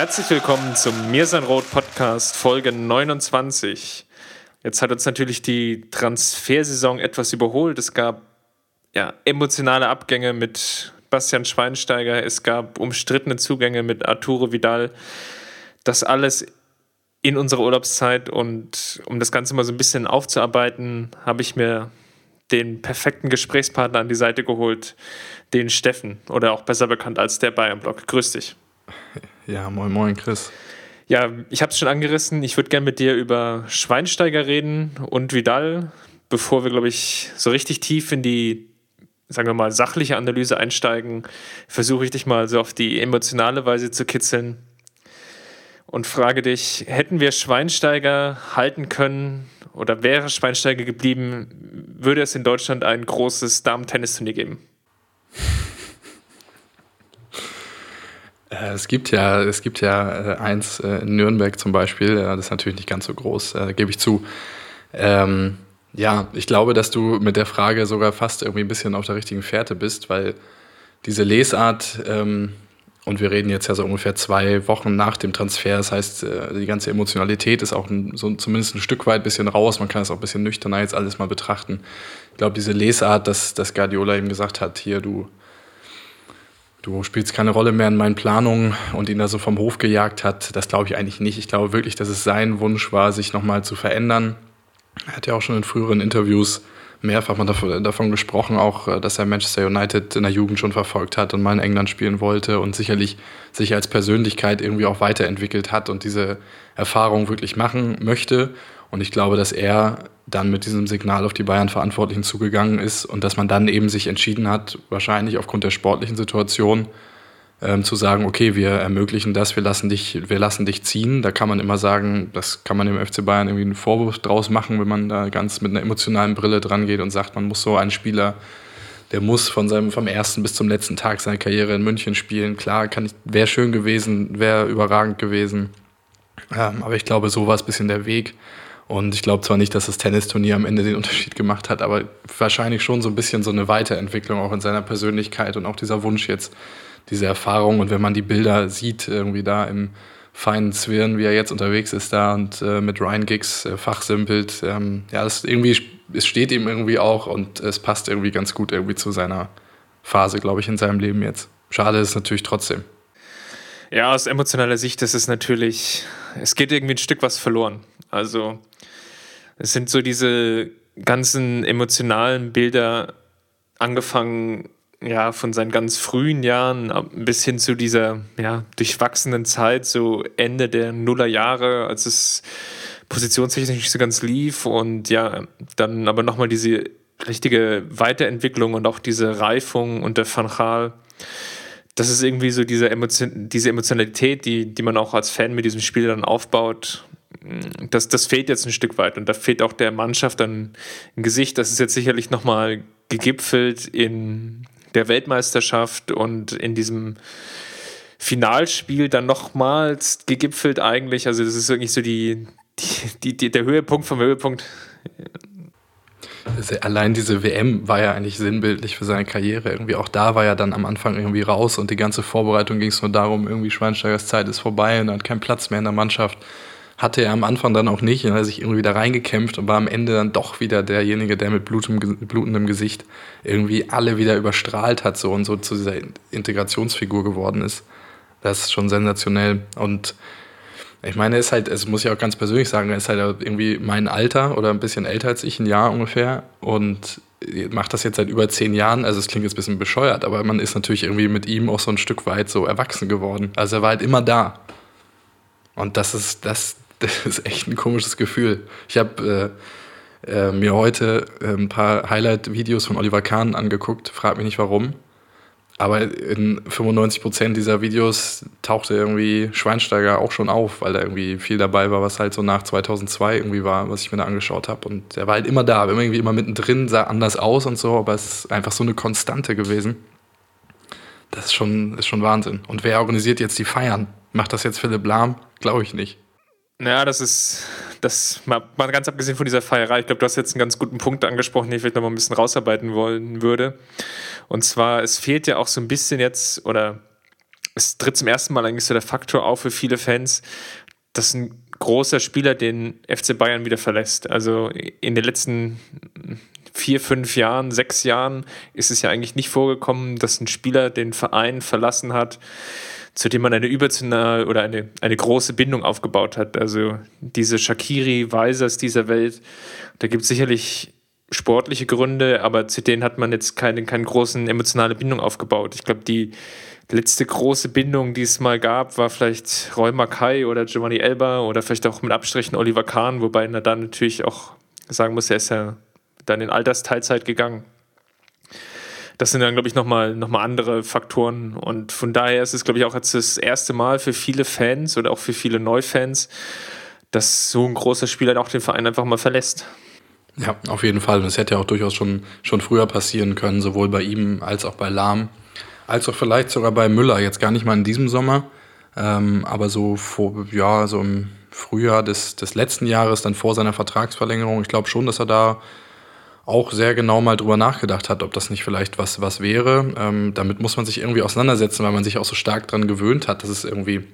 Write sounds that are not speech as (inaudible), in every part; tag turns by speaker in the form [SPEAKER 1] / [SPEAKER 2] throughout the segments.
[SPEAKER 1] Herzlich willkommen zum Mir sein Rot Podcast Folge 29. Jetzt hat uns natürlich die Transfersaison etwas überholt. Es gab ja, emotionale Abgänge mit Bastian Schweinsteiger, es gab umstrittene Zugänge mit Arturo Vidal. Das alles in unserer Urlaubszeit und um das Ganze mal so ein bisschen aufzuarbeiten, habe ich mir den perfekten Gesprächspartner an die Seite geholt, den Steffen oder auch besser bekannt als der Bayern-Block. Grüß dich.
[SPEAKER 2] Ja, moin, moin, Chris.
[SPEAKER 1] Ja, ich habe es schon angerissen. Ich würde gerne mit dir über Schweinsteiger reden und Vidal, bevor wir, glaube ich, so richtig tief in die, sagen wir mal, sachliche Analyse einsteigen. Versuche ich dich mal so auf die emotionale Weise zu kitzeln und frage dich: Hätten wir Schweinsteiger halten können oder wäre Schweinsteiger geblieben, würde es in Deutschland ein großes Damen-Tennisturnier geben?
[SPEAKER 2] Äh, es gibt ja, es gibt ja äh, eins äh, in Nürnberg zum Beispiel, das ist natürlich nicht ganz so groß, gebe ich zu. Ähm, ja, ich glaube, dass du mit der Frage sogar fast irgendwie ein bisschen auf der richtigen Fährte bist, weil diese Lesart, ähm, und wir reden jetzt ja so ungefähr zwei Wochen nach dem Transfer, das heißt, die ganze Emotionalität ist auch so zumindest ein Stück weit ein bisschen raus, man kann es auch ein bisschen nüchterner jetzt alles mal betrachten. Ich glaube, diese Lesart, dass, dass Guardiola eben gesagt hat, hier, du, du spielst keine Rolle mehr in meinen Planungen und ihn da so vom Hof gejagt hat, das glaube ich eigentlich nicht. Ich glaube wirklich, dass es sein Wunsch war, sich nochmal zu verändern. Er hat ja auch schon in früheren Interviews mehrfach mal davon gesprochen, auch äh, dass er Manchester United in der Jugend schon verfolgt hat und mal in England spielen wollte und sicherlich sich als Persönlichkeit irgendwie auch weiterentwickelt hat und diese Erfahrung wirklich machen möchte. Und ich glaube, dass er dann mit diesem Signal auf die Bayern-Verantwortlichen zugegangen ist und dass man dann eben sich entschieden hat, wahrscheinlich aufgrund der sportlichen Situation, ähm, zu sagen, okay, wir ermöglichen das, wir lassen, dich, wir lassen dich ziehen. Da kann man immer sagen, das kann man dem FC Bayern irgendwie einen Vorwurf draus machen, wenn man da ganz mit einer emotionalen Brille dran geht und sagt, man muss so einen Spieler, der muss von seinem, vom ersten bis zum letzten Tag seiner Karriere in München spielen. Klar, wäre schön gewesen, wäre überragend gewesen. Ähm, aber ich glaube, so war es ein bisschen der Weg. Und ich glaube zwar nicht, dass das Tennisturnier am Ende den Unterschied gemacht hat, aber wahrscheinlich schon so ein bisschen so eine Weiterentwicklung auch in seiner Persönlichkeit und auch dieser Wunsch jetzt, diese Erfahrung. Und wenn man die Bilder sieht, irgendwie da im feinen Zwirn, wie er jetzt unterwegs ist da und äh, mit Ryan Giggs äh, fachsimpelt, ähm, ja, das irgendwie, es steht ihm irgendwie auch und es passt irgendwie ganz gut irgendwie zu seiner Phase, glaube ich, in seinem Leben jetzt. Schade ist es natürlich trotzdem.
[SPEAKER 1] Ja, aus emotionaler Sicht ist es natürlich, es geht irgendwie ein Stück was verloren. Also es sind so diese ganzen emotionalen Bilder angefangen ja, von seinen ganz frühen Jahren bis hin zu dieser ja, durchwachsenen Zeit, so Ende der Nullerjahre, als es positionstechnisch nicht so ganz lief und ja, dann aber nochmal diese richtige Weiterentwicklung und auch diese Reifung unter Van Gaal. Das ist irgendwie so diese, Emotion, diese Emotionalität, die, die man auch als Fan mit diesem Spiel dann aufbaut das, das fehlt jetzt ein Stück weit und da fehlt auch der Mannschaft dann ein Gesicht. Das ist jetzt sicherlich nochmal gegipfelt in der Weltmeisterschaft und in diesem Finalspiel dann nochmals gegipfelt eigentlich. Also das ist wirklich so die, die, die, der Höhepunkt vom Höhepunkt.
[SPEAKER 2] Allein diese WM war ja eigentlich sinnbildlich für seine Karriere. Irgendwie auch da war er dann am Anfang irgendwie raus und die ganze Vorbereitung ging es nur darum, irgendwie Schweinsteigers Zeit ist vorbei und er hat keinen Platz mehr in der Mannschaft hatte er am Anfang dann auch nicht und hat sich irgendwie da reingekämpft und war am Ende dann doch wieder derjenige, der mit blutendem Gesicht irgendwie alle wieder überstrahlt hat so und so zu dieser Integrationsfigur geworden ist. Das ist schon sensationell und ich meine, er ist halt, es muss ich auch ganz persönlich sagen, er ist halt irgendwie mein Alter oder ein bisschen älter als ich, ein Jahr ungefähr und macht das jetzt seit über zehn Jahren. Also es klingt jetzt ein bisschen bescheuert, aber man ist natürlich irgendwie mit ihm auch so ein Stück weit so erwachsen geworden. Also er war halt immer da. Und das ist, das, das ist echt ein komisches Gefühl. Ich habe äh, äh, mir heute äh, ein paar Highlight-Videos von Oliver Kahn angeguckt, frag mich nicht warum. Aber in 95% dieser Videos tauchte irgendwie Schweinsteiger auch schon auf, weil da irgendwie viel dabei war, was halt so nach 2002 irgendwie war, was ich mir da angeschaut habe. Und er war halt immer da, irgendwie immer mittendrin, sah anders aus und so, aber es ist einfach so eine Konstante gewesen. Das ist schon, ist schon Wahnsinn. Und wer organisiert jetzt die Feiern? Macht das jetzt Philipp Lahm? Glaube ich nicht.
[SPEAKER 1] Ja, das ist, das mal, mal ganz abgesehen von dieser Feierei, ich glaube, du hast jetzt einen ganz guten Punkt angesprochen, den ich vielleicht noch mal ein bisschen rausarbeiten wollen würde. Und zwar, es fehlt ja auch so ein bisschen jetzt, oder es tritt zum ersten Mal eigentlich so der Faktor auf für viele Fans, dass ein großer Spieler den FC Bayern wieder verlässt. Also in den letzten vier, fünf Jahren, sechs Jahren ist es ja eigentlich nicht vorgekommen, dass ein Spieler den Verein verlassen hat, zu dem man eine überzionale oder eine, eine große Bindung aufgebaut hat. Also diese Shakiri, Weisers dieser Welt, da gibt es sicherlich sportliche Gründe, aber zu denen hat man jetzt keine, keine großen emotionale Bindung aufgebaut. Ich glaube, die letzte große Bindung, die es mal gab, war vielleicht Roy Mackay oder Giovanni Elba oder vielleicht auch mit Abstrichen Oliver Kahn, wobei er dann natürlich auch sagen muss, er ist ja dann in Altersteilzeit gegangen das sind dann, glaube ich, nochmal noch mal andere Faktoren. Und von daher ist es, glaube ich, auch jetzt das erste Mal für viele Fans oder auch für viele Neufans, dass so ein großer Spieler auch den Verein einfach mal verlässt.
[SPEAKER 2] Ja, auf jeden Fall. Das hätte ja auch durchaus schon, schon früher passieren können, sowohl bei ihm als auch bei Lahm, als auch vielleicht sogar bei Müller. Jetzt gar nicht mal in diesem Sommer, ähm, aber so vor, ja, so im Frühjahr des, des letzten Jahres, dann vor seiner Vertragsverlängerung. Ich glaube schon, dass er da auch sehr genau mal drüber nachgedacht hat, ob das nicht vielleicht was, was wäre. Ähm, damit muss man sich irgendwie auseinandersetzen, weil man sich auch so stark daran gewöhnt hat, dass es irgendwie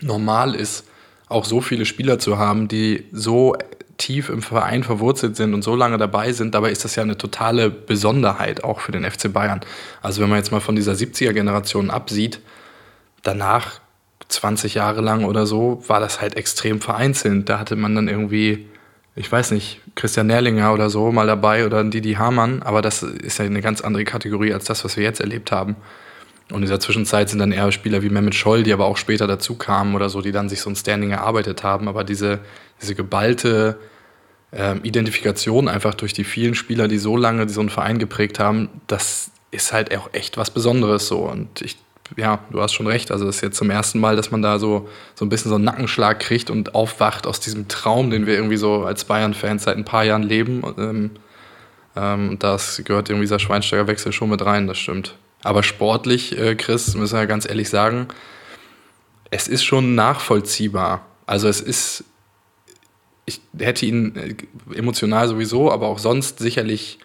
[SPEAKER 2] normal ist, auch so viele Spieler zu haben, die so tief im Verein verwurzelt sind und so lange dabei sind. Dabei ist das ja eine totale Besonderheit auch für den FC Bayern. Also wenn man jetzt mal von dieser 70er-Generation absieht, danach 20 Jahre lang oder so, war das halt extrem vereinzelt. Da hatte man dann irgendwie ich weiß nicht, Christian Nerlinger oder so mal dabei oder Didi Hamann, aber das ist ja eine ganz andere Kategorie als das, was wir jetzt erlebt haben. Und in dieser Zwischenzeit sind dann eher Spieler wie Mehmet Scholl, die aber auch später dazu kamen oder so, die dann sich so ein Standing erarbeitet haben. Aber diese, diese geballte äh, Identifikation einfach durch die vielen Spieler, die so lange so einen Verein geprägt haben, das ist halt auch echt was Besonderes so. Und ich ja, du hast schon recht. Also es ist jetzt zum ersten Mal, dass man da so, so ein bisschen so einen Nackenschlag kriegt und aufwacht aus diesem Traum, den wir irgendwie so als Bayern-Fans seit ein paar Jahren leben. Ähm, ähm, das gehört irgendwie dieser Schweinsteiger-Wechsel schon mit rein, das stimmt. Aber sportlich, äh, Chris, müssen wir ganz ehrlich sagen, es ist schon nachvollziehbar. Also es ist, ich hätte ihn äh, emotional sowieso, aber auch sonst sicherlich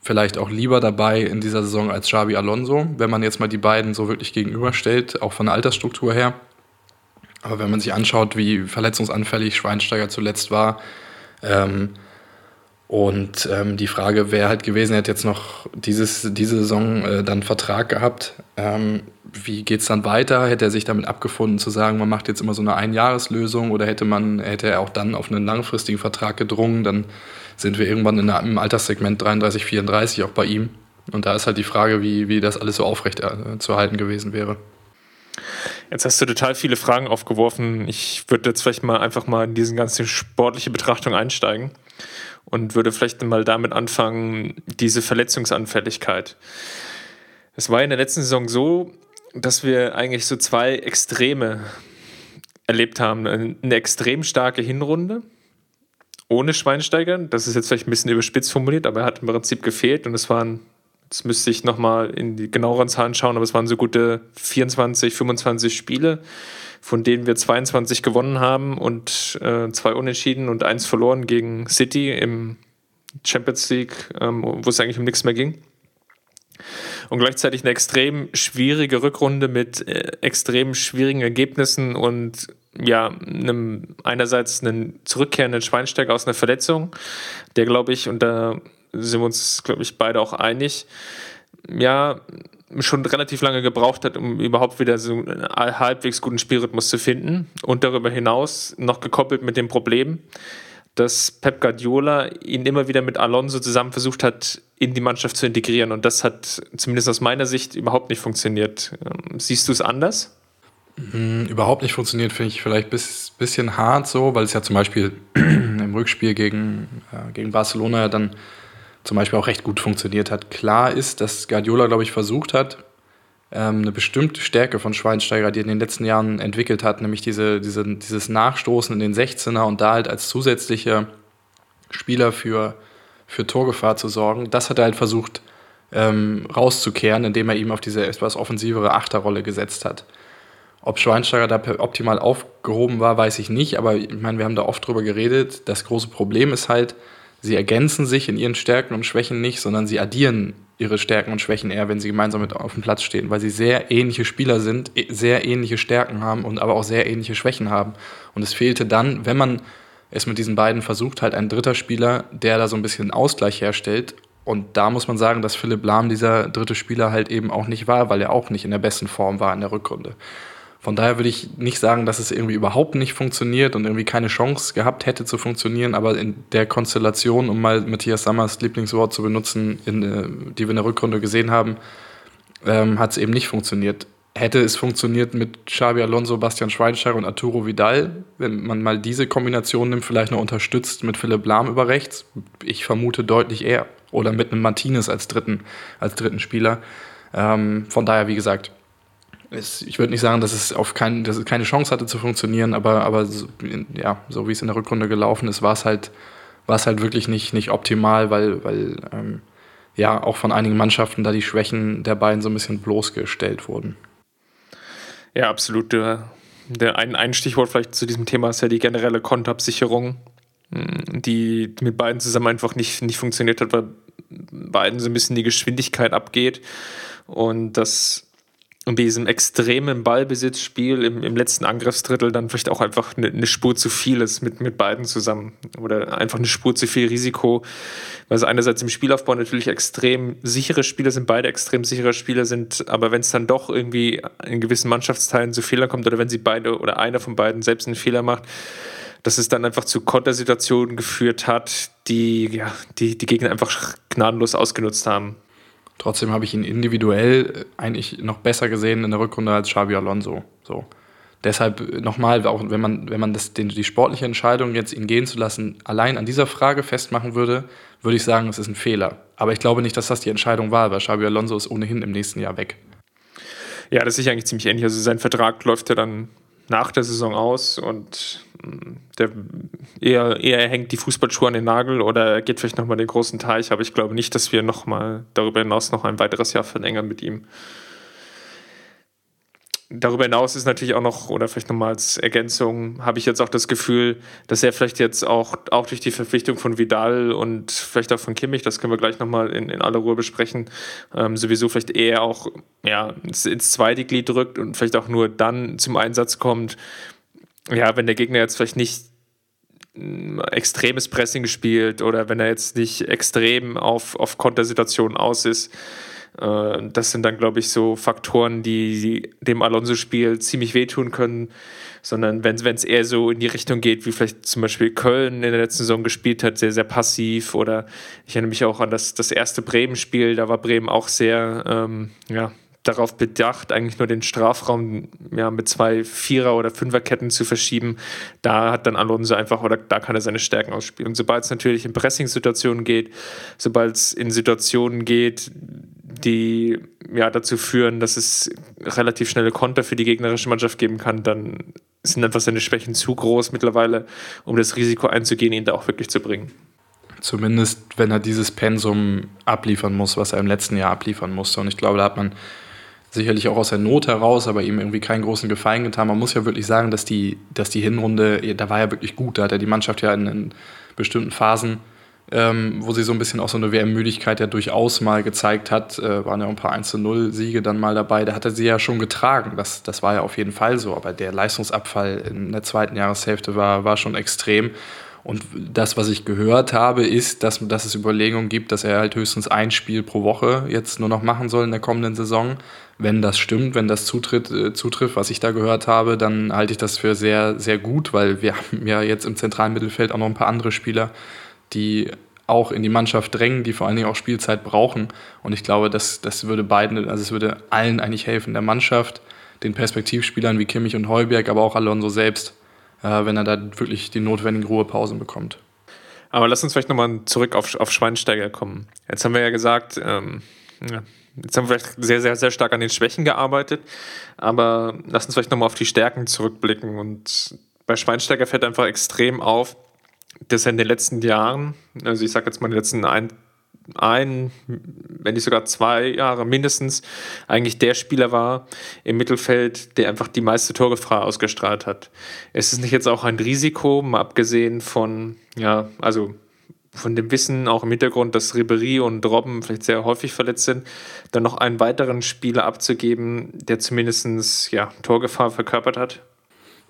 [SPEAKER 2] vielleicht auch lieber dabei in dieser Saison als Xabi Alonso, wenn man jetzt mal die beiden so wirklich gegenüberstellt, auch von der Altersstruktur her. Aber wenn man sich anschaut, wie verletzungsanfällig Schweinsteiger zuletzt war, ähm, und ähm, die Frage wäre halt gewesen, er hat jetzt noch dieses, diese Saison äh, dann Vertrag gehabt. Ähm, wie geht es dann weiter? Hätte er sich damit abgefunden zu sagen, man macht jetzt immer so eine Einjahreslösung oder hätte man, hätte er auch dann auf einen langfristigen Vertrag gedrungen? Dann sind wir irgendwann in einem Alterssegment 33, 34 auch bei ihm. Und da ist halt die Frage, wie, wie das alles so aufrecht äh, zu halten gewesen wäre.
[SPEAKER 1] Jetzt hast du total viele Fragen aufgeworfen. Ich würde jetzt vielleicht mal einfach mal in diese ganze sportliche Betrachtung einsteigen und würde vielleicht mal damit anfangen, diese Verletzungsanfälligkeit. Es war in der letzten Saison so, dass wir eigentlich so zwei Extreme erlebt haben. Eine extrem starke Hinrunde ohne Schweinsteiger. Das ist jetzt vielleicht ein bisschen überspitzt formuliert, aber er hat im Prinzip gefehlt und es waren, jetzt müsste ich nochmal in die genaueren Zahlen schauen, aber es waren so gute 24, 25 Spiele, von denen wir 22 gewonnen haben und äh, zwei unentschieden und eins verloren gegen City im Champions League, ähm, wo es eigentlich um nichts mehr ging. Und gleichzeitig eine extrem schwierige Rückrunde mit äh, extrem schwierigen Ergebnissen und ja, einem, einerseits einen zurückkehrenden Schweinsteiger aus einer Verletzung, der, glaube ich, und da sind wir uns, glaube ich, beide auch einig, ja, schon relativ lange gebraucht hat, um überhaupt wieder so einen halbwegs guten Spielrhythmus zu finden. Und darüber hinaus noch gekoppelt mit dem Problem, dass Pep Guardiola ihn immer wieder mit Alonso zusammen versucht hat, in die Mannschaft zu integrieren. Und das hat zumindest aus meiner Sicht überhaupt nicht funktioniert. Ähm, siehst du es anders?
[SPEAKER 2] Mhm, überhaupt nicht funktioniert, finde ich vielleicht ein bisschen hart so, weil es ja zum Beispiel (clears throat) im Rückspiel gegen, äh, gegen Barcelona dann zum Beispiel auch recht gut funktioniert hat. Klar ist, dass Guardiola, glaube ich, versucht hat, ähm, eine bestimmte Stärke von Schweinsteiger, die er in den letzten Jahren entwickelt hat, nämlich diese, diese, dieses Nachstoßen in den 16er und da halt als zusätzlicher Spieler für, für Torgefahr zu sorgen. Das hat er halt versucht ähm, rauszukehren, indem er ihm auf diese etwas offensivere Achterrolle gesetzt hat. Ob Schweinsteiger da optimal aufgehoben war, weiß ich nicht, aber ich meine, wir haben da oft drüber geredet. Das große Problem ist halt, sie ergänzen sich in ihren Stärken und Schwächen nicht, sondern sie addieren ihre Stärken und Schwächen eher, wenn sie gemeinsam mit auf dem Platz stehen, weil sie sehr ähnliche Spieler sind, e, sehr ähnliche Stärken haben und aber auch sehr ähnliche Schwächen haben. Und es fehlte dann, wenn man es mit diesen beiden versucht, halt ein dritter Spieler, der da so ein bisschen Ausgleich herstellt. Und da muss man sagen, dass Philipp Lahm dieser dritte Spieler halt eben auch nicht war, weil er auch nicht in der besten Form war in der Rückrunde. Von daher würde ich nicht sagen, dass es irgendwie überhaupt nicht funktioniert und irgendwie keine Chance gehabt hätte zu funktionieren, aber in der Konstellation, um mal Matthias Sammers Lieblingswort zu benutzen, in, äh, die wir in der Rückrunde gesehen haben, ähm, hat es eben nicht funktioniert. Hätte es funktioniert mit Xabi Alonso, Bastian Schweinsteiger und Arturo Vidal, wenn man mal diese Kombination nimmt, vielleicht noch unterstützt mit Philipp Lahm über rechts? Ich vermute deutlich eher. Oder mit einem Martinez als dritten, als dritten Spieler. Ähm, von daher, wie gesagt, es, ich würde nicht sagen, dass es auf kein, dass es keine Chance hatte zu funktionieren, aber, aber so, ja, so wie es in der Rückrunde gelaufen ist, war es halt, war es halt wirklich nicht, nicht optimal, weil, weil ähm, ja auch von einigen Mannschaften da die Schwächen der beiden so ein bisschen bloßgestellt wurden.
[SPEAKER 1] Ja, absolut. Der, der ein, ein Stichwort vielleicht zu diesem Thema ist ja die generelle Kontoabsicherung, hm, die mit beiden zusammen einfach nicht, nicht funktioniert hat, weil beiden so ein bisschen die Geschwindigkeit abgeht und das und bei diesem extremen Ballbesitzspiel im, im letzten Angriffsdrittel dann vielleicht auch einfach eine, eine, Spur zu viel ist mit, mit beiden zusammen. Oder einfach eine Spur zu viel Risiko. Weil es einerseits im Spielaufbau natürlich extrem sichere Spieler sind, beide extrem sichere Spieler sind, aber wenn es dann doch irgendwie in gewissen Mannschaftsteilen zu Fehlern kommt oder wenn sie beide oder einer von beiden selbst einen Fehler macht, dass es dann einfach zu Kontersituationen geführt hat, die ja, die, die Gegner einfach gnadenlos ausgenutzt haben.
[SPEAKER 2] Trotzdem habe ich ihn individuell eigentlich noch besser gesehen in der Rückrunde als Xabi Alonso. So. Deshalb nochmal, auch wenn man, wenn man das, den, die sportliche Entscheidung, jetzt ihn gehen zu lassen, allein an dieser Frage festmachen würde, würde ich sagen, es ist ein Fehler. Aber ich glaube nicht, dass das die Entscheidung war, weil Xabi Alonso ist ohnehin im nächsten Jahr weg.
[SPEAKER 1] Ja, das ist eigentlich ziemlich ähnlich. Also sein Vertrag läuft ja dann nach der Saison aus und der eher, eher hängt die Fußballschuhe an den Nagel oder geht vielleicht nochmal den großen Teich, aber ich glaube nicht, dass wir nochmal darüber hinaus noch ein weiteres Jahr verlängern mit ihm. Darüber hinaus ist natürlich auch noch, oder vielleicht nochmal als Ergänzung, habe ich jetzt auch das Gefühl, dass er vielleicht jetzt auch, auch durch die Verpflichtung von Vidal und vielleicht auch von Kimmich, das können wir gleich nochmal in, in aller Ruhe besprechen, ähm, sowieso vielleicht eher auch ja, ins, ins zweite Glied drückt und vielleicht auch nur dann zum Einsatz kommt, ja, wenn der Gegner jetzt vielleicht nicht mm, extremes Pressing spielt oder wenn er jetzt nicht extrem auf, auf Kontersituationen aus ist äh, das sind dann, glaube ich, so Faktoren, die dem Alonso-Spiel ziemlich wehtun können. Sondern wenn es eher so in die Richtung geht, wie vielleicht zum Beispiel Köln in der letzten Saison gespielt hat, sehr, sehr passiv. Oder ich erinnere mich auch an das, das erste Bremen-Spiel, da war Bremen auch sehr, ähm, ja, darauf bedacht, eigentlich nur den Strafraum ja, mit zwei Vierer- oder Fünferketten zu verschieben. Da hat dann Alonso einfach, oder da kann er seine Stärken ausspielen. Sobald es natürlich in Pressing-Situationen geht, sobald es in Situationen geht, die ja dazu führen, dass es relativ schnelle Konter für die gegnerische Mannschaft geben kann, dann sind einfach seine Schwächen zu groß mittlerweile, um das Risiko einzugehen, ihn da auch wirklich zu bringen.
[SPEAKER 2] Zumindest, wenn er dieses Pensum abliefern muss, was er im letzten Jahr abliefern musste. Und ich glaube, da hat man sicherlich auch aus der Not heraus, aber ihm irgendwie keinen großen Gefallen getan. Man muss ja wirklich sagen, dass die, dass die Hinrunde, da war ja wirklich gut. Da hat er die Mannschaft ja in, in bestimmten Phasen ähm, wo sie so ein bisschen auch so eine WM-Müdigkeit ja durchaus mal gezeigt hat. Äh, waren ja ein paar 1-0-Siege dann mal dabei. Da hat er sie ja schon getragen. Das, das war ja auf jeden Fall so. Aber der Leistungsabfall in der zweiten Jahreshälfte war, war schon extrem. Und das, was ich gehört habe, ist, dass, dass es Überlegungen gibt, dass er halt höchstens ein Spiel pro Woche jetzt nur noch machen soll in der kommenden Saison. Wenn das stimmt, wenn das zutritt, äh, zutrifft, was ich da gehört habe, dann halte ich das für sehr, sehr gut, weil wir haben ja jetzt im zentralen Mittelfeld auch noch ein paar andere Spieler, die auch in die Mannschaft drängen, die vor allen Dingen auch Spielzeit brauchen. Und ich glaube, das, das würde beiden, also es würde allen eigentlich helfen, der Mannschaft, den Perspektivspielern wie Kimmich und Heuberg, aber auch Alonso selbst, wenn er da wirklich die notwendigen Ruhepausen bekommt.
[SPEAKER 1] Aber lass uns vielleicht nochmal zurück auf, auf Schweinsteiger kommen. Jetzt haben wir ja gesagt, ähm, Jetzt haben wir vielleicht sehr, sehr, sehr stark an den Schwächen gearbeitet, aber lass uns vielleicht nochmal auf die Stärken zurückblicken. Und bei Schweinsteiger fällt einfach extrem auf, dass er in den letzten Jahren, also ich sage jetzt mal in den letzten ein, ein, wenn nicht sogar zwei Jahre mindestens, eigentlich der Spieler war im Mittelfeld, der einfach die meiste Torgefahr ausgestrahlt hat. Es ist nicht jetzt auch ein Risiko, mal abgesehen von, ja, also von dem Wissen auch im Hintergrund, dass Ribery und Robben vielleicht sehr häufig verletzt sind, dann noch einen weiteren Spieler abzugeben, der zumindest ja, Torgefahr verkörpert hat?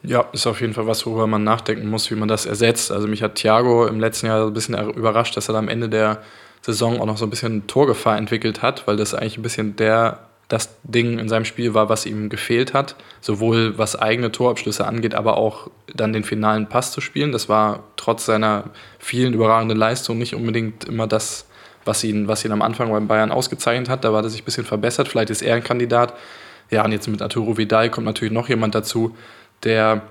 [SPEAKER 2] Ja, ist auf jeden Fall was, worüber man nachdenken muss, wie man das ersetzt. Also mich hat Thiago im letzten Jahr ein bisschen überrascht, dass er am Ende der Saison auch noch so ein bisschen Torgefahr entwickelt hat, weil das eigentlich ein bisschen der das Ding in seinem Spiel war, was ihm gefehlt hat, sowohl was eigene Torabschlüsse angeht, aber auch dann den finalen Pass zu spielen. Das war trotz seiner vielen überragenden Leistungen nicht unbedingt immer das, was ihn, was ihn am Anfang beim Bayern ausgezeichnet hat. Da war er sich ein bisschen verbessert. Vielleicht ist er ein Kandidat. Ja, und jetzt mit Arturo Vidal kommt natürlich noch jemand dazu, der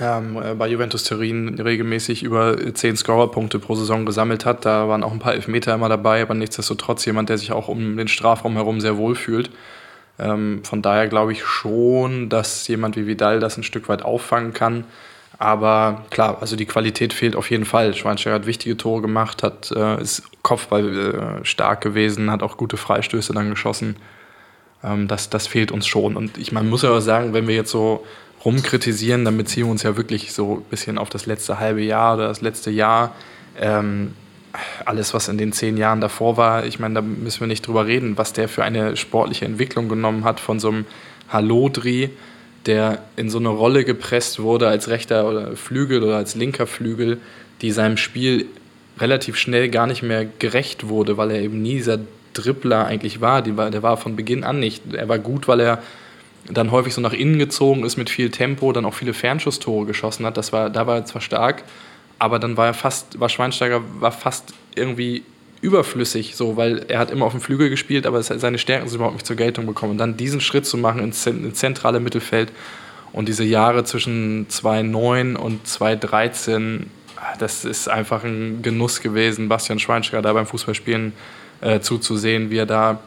[SPEAKER 2] ähm, äh, bei Juventus Turin regelmäßig über 10 Scorerpunkte pro Saison gesammelt hat. Da waren auch ein paar Elfmeter immer dabei, aber nichtsdestotrotz jemand, der sich auch um den Strafraum herum sehr wohl fühlt. Ähm, von daher glaube ich schon, dass jemand wie Vidal das ein Stück weit auffangen kann. Aber klar, also die Qualität fehlt auf jeden Fall. Schweinsteiger hat wichtige Tore gemacht, hat, äh, ist Kopfball äh, stark gewesen, hat auch gute Freistöße dann geschossen. Ähm, das, das fehlt uns schon. Und ich man muss ja auch sagen, wenn wir jetzt so rumkritisieren, dann beziehen wir uns ja wirklich so ein bisschen auf das letzte halbe Jahr oder das letzte Jahr. Ähm, alles, was in den zehn Jahren davor war, ich meine, da müssen wir nicht drüber reden, was der für eine sportliche Entwicklung genommen hat von so einem Hallodri, der in so eine Rolle gepresst wurde als rechter oder Flügel oder als linker Flügel, die seinem Spiel relativ schnell gar nicht mehr gerecht wurde, weil er eben nie dieser Dribbler eigentlich war. Die war der war von Beginn an nicht. Er war gut, weil er dann häufig so nach innen gezogen ist mit viel Tempo, dann auch viele Fernschusstore geschossen hat. Das war, da war er zwar stark, aber dann war er fast, war Schweinsteiger war fast irgendwie überflüssig, so, weil er hat immer auf dem Flügel gespielt, aber seine Stärken sind überhaupt nicht zur Geltung bekommen. Und dann diesen Schritt zu machen ins, ins zentrale Mittelfeld und diese Jahre zwischen 2009 und 2013, das ist einfach ein Genuss gewesen, Bastian Schweinsteiger da beim Fußballspielen äh, zuzusehen, wie er da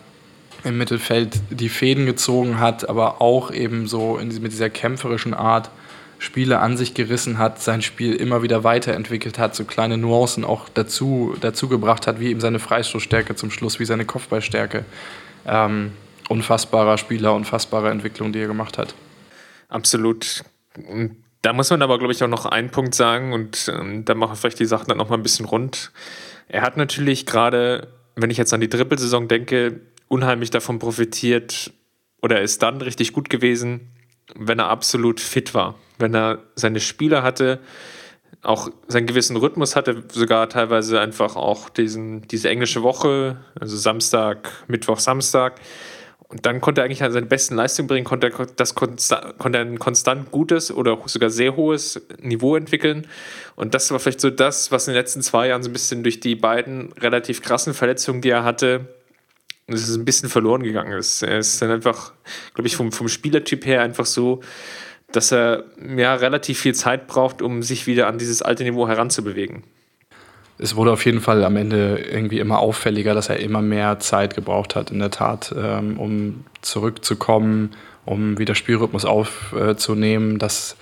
[SPEAKER 2] im Mittelfeld die Fäden gezogen hat, aber auch eben so in, mit dieser kämpferischen Art Spiele an sich gerissen hat, sein Spiel immer wieder weiterentwickelt hat, so kleine Nuancen auch dazu, dazu gebracht hat, wie eben seine Freistoßstärke zum Schluss, wie seine Kopfballstärke. Ähm, unfassbarer Spieler, unfassbare Entwicklung, die er gemacht hat.
[SPEAKER 1] Absolut. Da muss man aber, glaube ich, auch noch einen Punkt sagen und ähm, da machen wir vielleicht die Sachen dann noch mal ein bisschen rund. Er hat natürlich gerade, wenn ich jetzt an die Trippelsaison denke, unheimlich davon profitiert oder ist dann richtig gut gewesen, wenn er absolut fit war. Wenn er seine Spieler hatte, auch seinen gewissen Rhythmus hatte, sogar teilweise einfach auch diesen, diese englische Woche, also Samstag, Mittwoch, Samstag. Und dann konnte er eigentlich seine besten Leistungen bringen, konnte er, das konstant, konnte er ein konstant gutes oder sogar sehr hohes Niveau entwickeln. Und das war vielleicht so das, was in den letzten zwei Jahren so ein bisschen durch die beiden relativ krassen Verletzungen, die er hatte, es ist ein bisschen verloren gegangen ist. Er ist dann einfach, glaube ich, vom, vom Spielertyp her einfach so, dass er ja relativ viel Zeit braucht, um sich wieder an dieses alte Niveau heranzubewegen.
[SPEAKER 2] Es wurde auf jeden Fall am Ende irgendwie immer auffälliger, dass er immer mehr Zeit gebraucht hat, in der Tat, ähm, um zurückzukommen, um wieder Spielrhythmus aufzunehmen. Das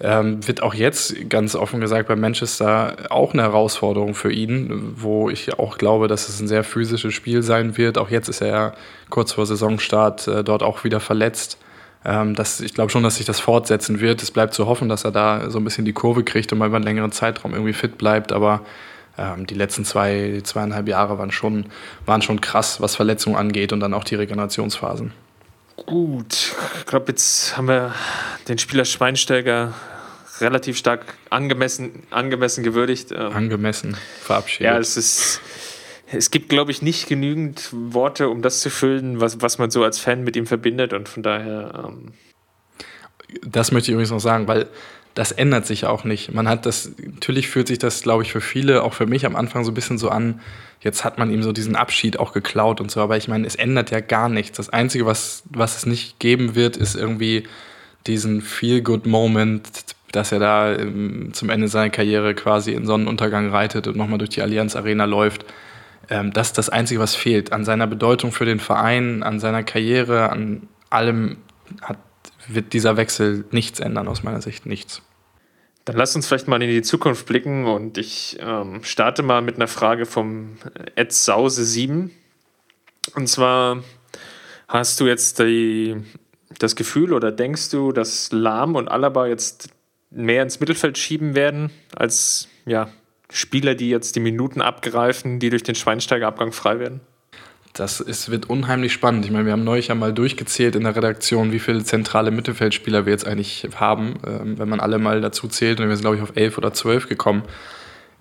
[SPEAKER 2] ähm, wird auch jetzt ganz offen gesagt bei Manchester auch eine Herausforderung für ihn, wo ich auch glaube, dass es ein sehr physisches Spiel sein wird. Auch jetzt ist er kurz vor Saisonstart äh, dort auch wieder verletzt. Ähm, das, ich glaube schon, dass sich das fortsetzen wird. Es bleibt zu hoffen, dass er da so ein bisschen die Kurve kriegt und mal über einen längeren Zeitraum irgendwie fit bleibt. Aber ähm, die letzten zwei, zweieinhalb Jahre waren schon, waren schon krass, was Verletzungen angeht und dann auch die Regenerationsphasen.
[SPEAKER 1] Gut, ich glaube, jetzt haben wir den Spieler Schweinsteiger relativ stark angemessen, angemessen gewürdigt.
[SPEAKER 2] Ähm, angemessen verabschiedet.
[SPEAKER 1] Ja, es ist. Es gibt, glaube ich, nicht genügend Worte, um das zu füllen, was, was man so als Fan mit ihm verbindet und von daher. Ähm
[SPEAKER 2] das möchte ich übrigens noch sagen, weil das ändert sich auch nicht. Man hat das, natürlich fühlt sich das, glaube ich, für viele, auch für mich am Anfang so ein bisschen so an, jetzt hat man ihm so diesen Abschied auch geklaut und so, aber ich meine, es ändert ja gar nichts. Das Einzige, was, was es nicht geben wird, ist irgendwie diesen Feel-Good-Moment dass er da ähm, zum Ende seiner Karriere quasi in Sonnenuntergang reitet und nochmal durch die Allianz Arena läuft. Ähm, das ist das Einzige, was fehlt. An seiner Bedeutung für den Verein, an seiner Karriere, an allem hat, wird dieser Wechsel nichts ändern, aus meiner Sicht nichts.
[SPEAKER 1] Dann lass uns vielleicht mal in die Zukunft blicken und ich ähm, starte mal mit einer Frage vom Ed Sause 7. Und zwar hast du jetzt die, das Gefühl oder denkst du, dass Lahm und Alaba jetzt mehr ins Mittelfeld schieben werden als ja, Spieler, die jetzt die Minuten abgreifen, die durch den Schweinsteiger-Abgang frei werden?
[SPEAKER 2] Das ist, wird unheimlich spannend. Ich meine, wir haben neulich ja mal durchgezählt in der Redaktion, wie viele zentrale Mittelfeldspieler wir jetzt eigentlich haben, ähm, wenn man alle mal dazu zählt. Und wir sind, glaube ich, auf elf oder zwölf gekommen.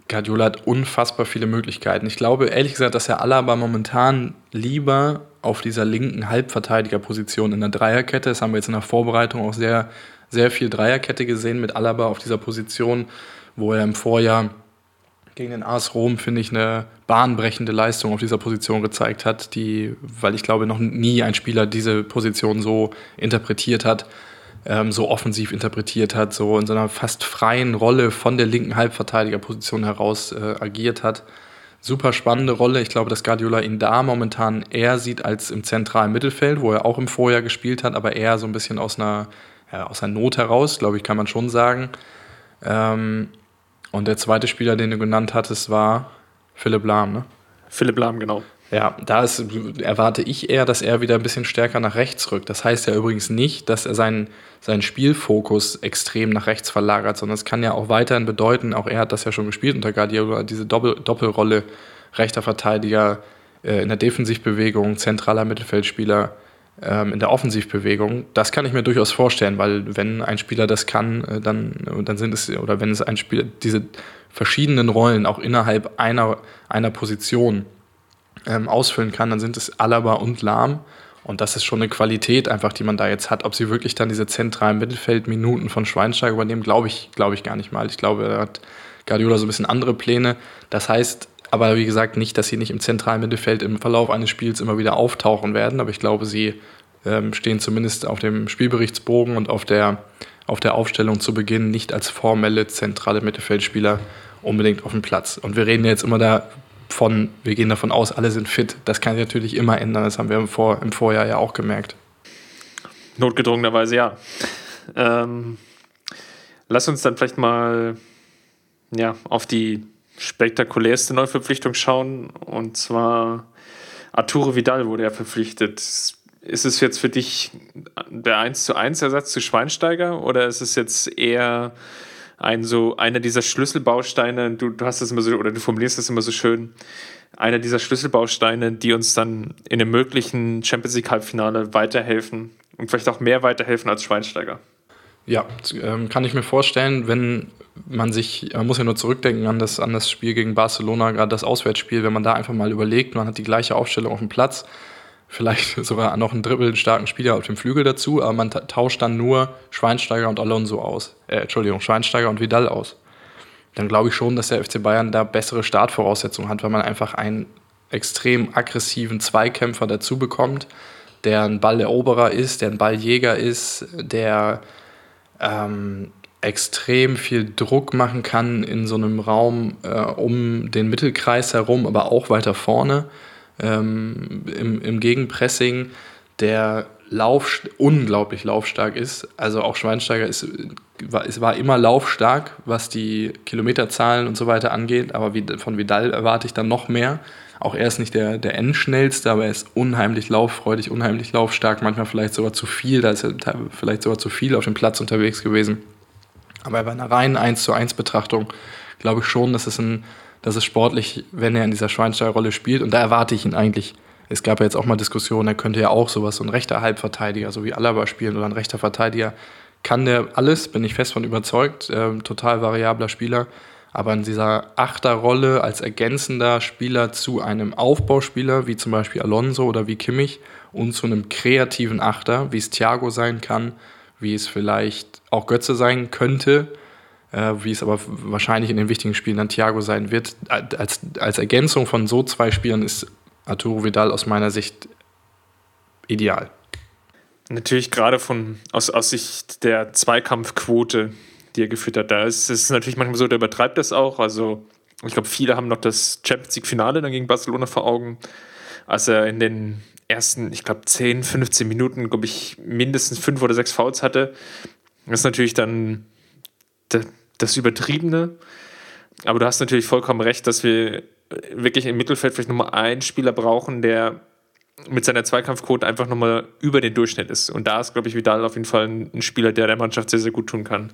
[SPEAKER 2] Guardiola hat unfassbar viele Möglichkeiten. Ich glaube, ehrlich gesagt, dass er Alaba momentan lieber auf dieser linken Halbverteidigerposition in der Dreierkette, das haben wir jetzt in der Vorbereitung auch sehr, sehr viel Dreierkette gesehen mit Alaba auf dieser Position, wo er im Vorjahr gegen den AS Rom, finde ich, eine bahnbrechende Leistung auf dieser Position gezeigt hat, die, weil ich glaube, noch nie ein Spieler diese Position so interpretiert hat, ähm, so offensiv interpretiert hat, so in so einer fast freien Rolle von der linken Halbverteidigerposition heraus äh, agiert hat. Super spannende Rolle. Ich glaube, dass Guardiola ihn da momentan eher sieht als im zentralen Mittelfeld, wo er auch im Vorjahr gespielt hat, aber eher so ein bisschen aus einer, ja, aus einer Not heraus, glaube ich, kann man schon sagen. Ähm, und der zweite Spieler, den du genannt hattest, war Philipp Lahm, ne?
[SPEAKER 1] Philipp Lahm, genau.
[SPEAKER 2] Ja, da ist, erwarte ich eher, dass er wieder ein bisschen stärker nach rechts rückt. Das heißt ja übrigens nicht, dass er seinen, seinen Spielfokus extrem nach rechts verlagert, sondern es kann ja auch weiterhin bedeuten, auch er hat das ja schon gespielt unter Guardiola, diese Doppel Doppelrolle rechter Verteidiger äh, in der Defensivbewegung, zentraler Mittelfeldspieler in der Offensivbewegung. Das kann ich mir durchaus vorstellen, weil wenn ein Spieler das kann, äh, dann, dann sind es, oder wenn es ein Spieler, diese verschiedenen Rollen auch innerhalb einer, einer Position ähm, ausfüllen kann, dann sind es Alaba und Lahm. Und das ist schon eine Qualität einfach, die man da jetzt hat. Ob sie wirklich dann diese zentralen Mittelfeldminuten von Schweinsteiger übernehmen, glaube ich, glaube ich gar nicht mal. Ich glaube, da hat Guardiola so ein bisschen andere Pläne. Das heißt, aber wie gesagt, nicht, dass sie nicht im zentralen Mittelfeld im Verlauf eines Spiels immer wieder auftauchen werden. Aber ich glaube, sie ähm, stehen zumindest auf dem Spielberichtsbogen und auf der, auf der Aufstellung zu Beginn nicht als formelle zentrale Mittelfeldspieler unbedingt auf dem Platz. Und wir reden jetzt immer davon, wir gehen davon aus, alle sind fit. Das kann sich natürlich immer ändern. Das haben wir im, Vor, im Vorjahr ja auch gemerkt.
[SPEAKER 1] Notgedrungenerweise ja. Ähm, lass uns dann vielleicht mal ja, auf die spektakulärste Neuverpflichtung schauen. Und zwar Arturo Vidal wurde ja verpflichtet. Ist es jetzt für dich der 1 zu 1 Ersatz zu Schweinsteiger oder ist es jetzt eher ein so einer dieser Schlüsselbausteine, du, du hast das immer so, oder du formulierst das immer so schön, einer dieser Schlüsselbausteine, die uns dann in einem möglichen Champions League Halbfinale weiterhelfen und vielleicht auch mehr weiterhelfen als Schweinsteiger?
[SPEAKER 2] Ja, ähm, kann ich mir vorstellen, wenn man sich, man muss ja nur zurückdenken an das, an das Spiel gegen Barcelona, gerade das Auswärtsspiel, wenn man da einfach mal überlegt, man hat die gleiche Aufstellung auf dem Platz, vielleicht (laughs) sogar noch einen dribbelstarken Spieler auf dem Flügel dazu, aber man tauscht dann nur Schweinsteiger und Alonso aus. Äh, Entschuldigung, Schweinsteiger und Vidal aus. Dann glaube ich schon, dass der FC Bayern da bessere Startvoraussetzungen hat, weil man einfach einen extrem aggressiven Zweikämpfer dazu bekommt, der ein Balleroberer ist, der ein Balljäger ist, der ähm, extrem viel Druck machen kann in so einem Raum äh, um den Mittelkreis herum, aber auch weiter vorne ähm, im, im Gegenpressing, der Lauf, unglaublich laufstark ist. Also auch Schweinsteiger ist, war, es war immer laufstark, was die Kilometerzahlen und so weiter angeht, aber von Vidal erwarte ich dann noch mehr. Auch er ist nicht der, der Endschnellste, aber er ist unheimlich lauffreudig, unheimlich laufstark, manchmal vielleicht sogar zu viel, da ist er vielleicht sogar zu viel auf dem Platz unterwegs gewesen. Aber bei einer reinen 1 zu 1 Betrachtung glaube ich schon, dass es, ein, dass es sportlich, wenn er in dieser Schweinsteiger-Rolle spielt, und da erwarte ich ihn eigentlich. Es gab ja jetzt auch mal Diskussionen, er könnte ja auch sowas, so ein rechter Halbverteidiger, so wie Alaba spielen oder ein rechter Verteidiger. Kann der alles, bin ich fest von überzeugt, äh, total variabler Spieler. Aber in dieser Achterrolle als ergänzender Spieler zu einem Aufbauspieler, wie zum Beispiel Alonso oder wie Kimmich, und zu einem kreativen Achter, wie es Thiago sein kann, wie es vielleicht auch Götze sein könnte, äh, wie es aber wahrscheinlich in den wichtigen Spielen dann Thiago sein wird. Als, als Ergänzung von so zwei Spielern ist Arturo Vidal aus meiner Sicht ideal.
[SPEAKER 1] Natürlich gerade von aus, aus Sicht der Zweikampfquote, die er geführt hat, da ist es natürlich manchmal so, der übertreibt das auch. Also Ich glaube, viele haben noch das Champions League-Finale dann gegen Barcelona vor Augen, als er in den ersten, ich glaube, 10, 15 Minuten, glaube ich, mindestens fünf oder sechs Fouls hatte. Das ist natürlich dann das Übertriebene. Aber du hast natürlich vollkommen recht, dass wir wirklich im Mittelfeld vielleicht nochmal einen Spieler brauchen, der mit seiner Zweikampfquote einfach nochmal über den Durchschnitt ist. Und da ist, glaube ich, Vidal auf jeden Fall ein Spieler, der der Mannschaft sehr, sehr gut tun kann.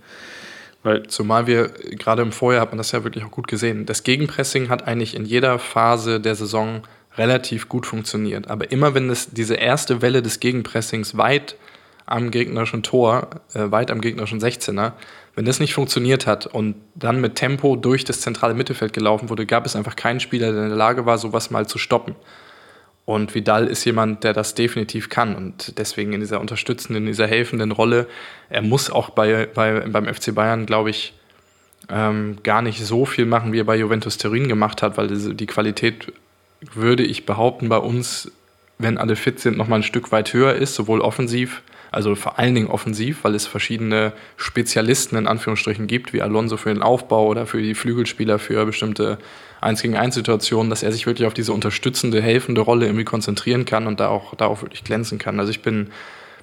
[SPEAKER 2] Weil Zumal wir, gerade im Vorjahr hat man das ja wirklich auch gut gesehen. Das Gegenpressing hat eigentlich in jeder Phase der Saison relativ gut funktioniert. Aber immer wenn es diese erste Welle des Gegenpressings weit am gegnerischen Tor, äh, weit am gegnerischen 16er, wenn das nicht funktioniert hat und dann mit Tempo durch das zentrale Mittelfeld gelaufen wurde, gab es einfach keinen Spieler, der in der Lage war, sowas mal zu stoppen. Und Vidal ist jemand, der das definitiv kann und deswegen in dieser unterstützenden, in dieser helfenden Rolle. Er muss auch bei, bei, beim FC Bayern, glaube ich, ähm, gar nicht so viel machen, wie er bei Juventus Turin gemacht hat, weil die, Qualität, würde ich behaupten, bei uns, wenn alle fit sind, noch mal ein Stück weit höher ist, sowohl offensiv, also vor allen Dingen offensiv, weil es verschiedene Spezialisten in Anführungsstrichen gibt, wie Alonso für den Aufbau oder für die Flügelspieler für bestimmte 1 gegen 1 Situationen, dass er sich wirklich auf diese unterstützende, helfende Rolle irgendwie konzentrieren kann und da auch, da wirklich glänzen kann. Also ich bin,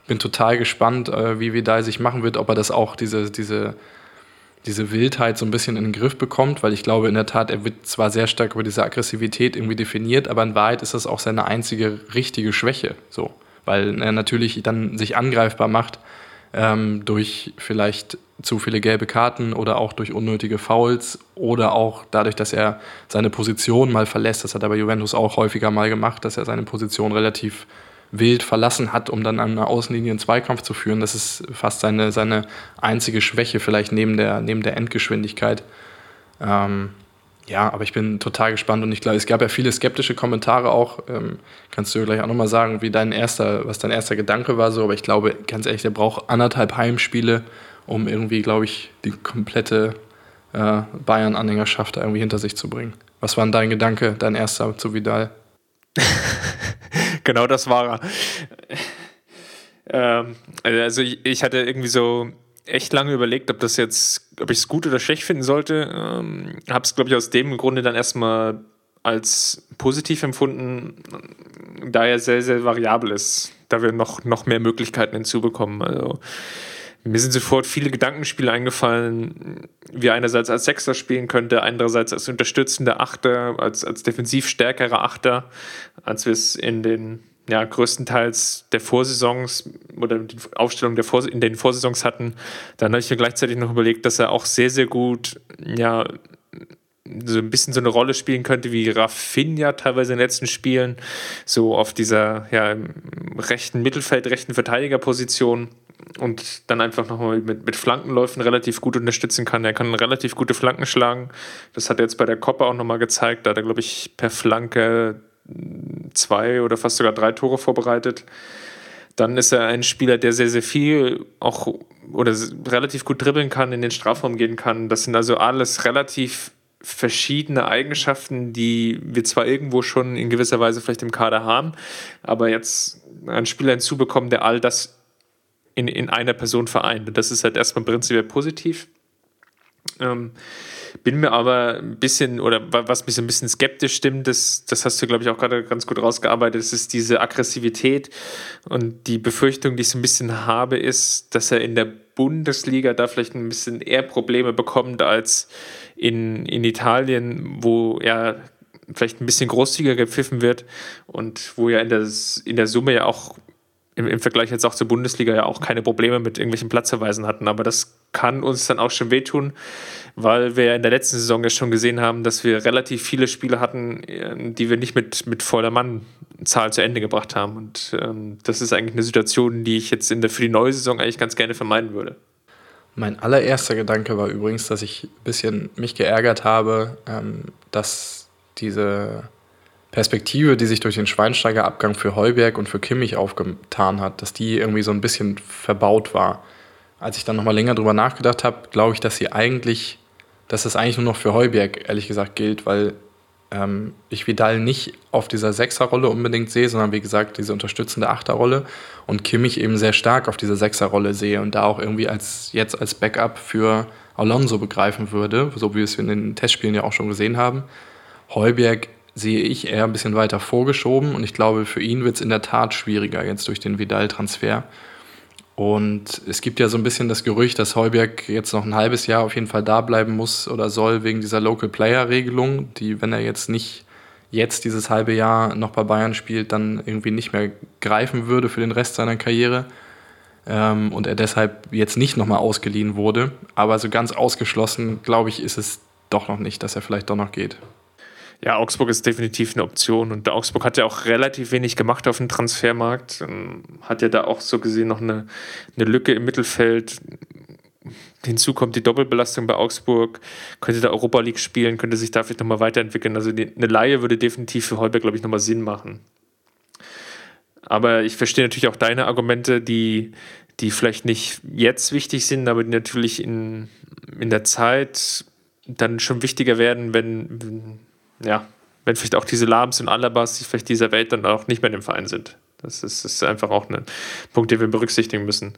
[SPEAKER 2] bin total gespannt, äh, wie Vidal sich machen wird, ob er das auch, diese, diese, diese Wildheit so ein bisschen in den Griff bekommt, weil ich glaube in der Tat, er wird zwar sehr stark über diese Aggressivität irgendwie definiert, aber in Wahrheit ist das auch seine einzige richtige Schwäche, so. Weil er natürlich dann sich angreifbar macht ähm, durch vielleicht zu viele gelbe Karten oder auch durch unnötige Fouls oder auch dadurch, dass er seine Position mal verlässt. Das hat er bei Juventus auch häufiger mal gemacht, dass er seine Position relativ wild verlassen hat, um dann an einer Außenlinie einen Zweikampf zu führen. Das ist fast seine, seine einzige Schwäche, vielleicht neben der, neben der Endgeschwindigkeit. Ähm, ja, aber ich bin total gespannt und ich glaube, es gab ja viele skeptische Kommentare auch. Ähm, kannst du gleich auch nochmal sagen, wie dein erster, was dein erster Gedanke war so, aber ich glaube, ganz ehrlich, der braucht anderthalb Heimspiele, um irgendwie, glaube ich, die komplette äh, Bayern-Anhängerschaft irgendwie hinter sich zu bringen. Was war denn dein Gedanke, dein erster zu Vidal? (laughs)
[SPEAKER 1] genau das war er. Ähm, also ich, ich hatte irgendwie so echt lange überlegt, ob das jetzt, ob ich es gut oder schlecht finden sollte. Ähm, Habe es, glaube ich, aus dem Grunde dann erstmal als positiv empfunden, da er sehr, sehr variabel ist, da wir noch, noch mehr Möglichkeiten hinzubekommen. Also mir sind sofort viele Gedankenspiele eingefallen, wie einerseits als Sechser spielen könnte, andererseits als unterstützender Achter, als, als defensiv stärkerer Achter, als wir es in den ja, größtenteils der Vorsaisons oder die Aufstellung der Vor in den Vorsaisons hatten. Dann habe ich mir gleichzeitig noch überlegt, dass er auch sehr, sehr gut, ja, so ein bisschen so eine Rolle spielen könnte wie Rafinha teilweise in den letzten Spielen, so auf dieser ja, rechten Mittelfeld, rechten Verteidigerposition und dann einfach nochmal mit, mit Flankenläufen relativ gut unterstützen kann. Er kann relativ gute Flanken schlagen. Das hat er jetzt bei der Copa auch nochmal gezeigt. Da hat er, glaube ich, per Flanke zwei oder fast sogar drei Tore vorbereitet. Dann ist er ein Spieler, der sehr, sehr viel auch oder relativ gut dribbeln kann, in den Strafraum gehen kann. Das sind also alles relativ verschiedene Eigenschaften, die wir zwar irgendwo schon in gewisser Weise vielleicht im Kader haben, aber jetzt einen Spieler hinzubekommen, der all das in, in einer Person vereint. Und das ist halt erstmal prinzipiell positiv. Ähm, bin mir aber ein bisschen, oder was mich so ein bisschen skeptisch stimmt, das, das hast du, glaube ich, auch gerade ganz gut rausgearbeitet, das ist diese Aggressivität. Und die Befürchtung, die ich so ein bisschen habe, ist, dass er in der Bundesliga da vielleicht ein bisschen eher Probleme bekommt als in, in Italien, wo er vielleicht ein bisschen großzügiger gepfiffen wird und wo ja in der, in der Summe ja auch im, im Vergleich jetzt auch zur Bundesliga ja auch keine Probleme mit irgendwelchen Platzverweisen hatten. Aber das kann uns dann auch schon wehtun, weil wir in der letzten Saison ja schon gesehen haben, dass wir relativ viele Spiele hatten, äh, die wir nicht mit, mit voller Mannzahl zu Ende gebracht haben. Und ähm, das ist eigentlich eine Situation, die ich jetzt in der, für die neue Saison eigentlich ganz gerne vermeiden würde.
[SPEAKER 2] Mein allererster Gedanke war übrigens, dass ich ein bisschen mich geärgert habe, ähm, dass diese Perspektive, die sich durch den Schweinsteiger-Abgang für Heuberg und für Kimmich aufgetan hat, dass die irgendwie so ein bisschen verbaut war. Als ich dann nochmal länger drüber nachgedacht habe, glaube ich, dass sie eigentlich, dass das eigentlich nur noch für Heuberg, ehrlich gesagt, gilt, weil ähm, ich Vidal nicht auf dieser Sechserrolle unbedingt sehe, sondern wie gesagt, diese unterstützende Achterrolle und Kimmich eben sehr stark auf dieser Sechserrolle sehe und da auch irgendwie als jetzt als Backup für Alonso begreifen würde, so wie wir es in den Testspielen ja auch schon gesehen haben. Heuberg sehe ich eher ein bisschen weiter vorgeschoben und ich glaube, für ihn wird es in der Tat schwieriger jetzt durch den Vidal-Transfer. Und es gibt ja so ein bisschen das Gerücht, dass Heuberg jetzt noch ein halbes Jahr auf jeden Fall da bleiben muss oder soll wegen dieser Local Player Regelung, die, wenn er jetzt nicht jetzt dieses halbe Jahr noch bei Bayern spielt, dann irgendwie nicht mehr greifen würde für den Rest seiner Karriere. Ähm, und er deshalb jetzt nicht nochmal ausgeliehen wurde. Aber so ganz ausgeschlossen, glaube ich, ist es doch noch nicht, dass er vielleicht doch noch geht.
[SPEAKER 1] Ja, Augsburg ist definitiv eine Option und Augsburg hat ja auch relativ wenig gemacht auf dem Transfermarkt. Ähm, hat ja da auch so gesehen noch eine, eine Lücke im Mittelfeld. Hinzu kommt die Doppelbelastung bei Augsburg, könnte da Europa League spielen, könnte sich da vielleicht nochmal weiterentwickeln. Also die, eine Laie würde definitiv für Holberg, glaube ich, nochmal Sinn machen. Aber ich verstehe natürlich auch deine Argumente, die, die vielleicht nicht jetzt wichtig sind, aber die natürlich in, in der Zeit dann schon wichtiger werden, wenn, ja, wenn vielleicht auch diese Labs und Alabas, die vielleicht dieser Welt dann auch nicht mehr in dem Verein sind. Das ist, ist einfach auch ein Punkt, den wir berücksichtigen müssen.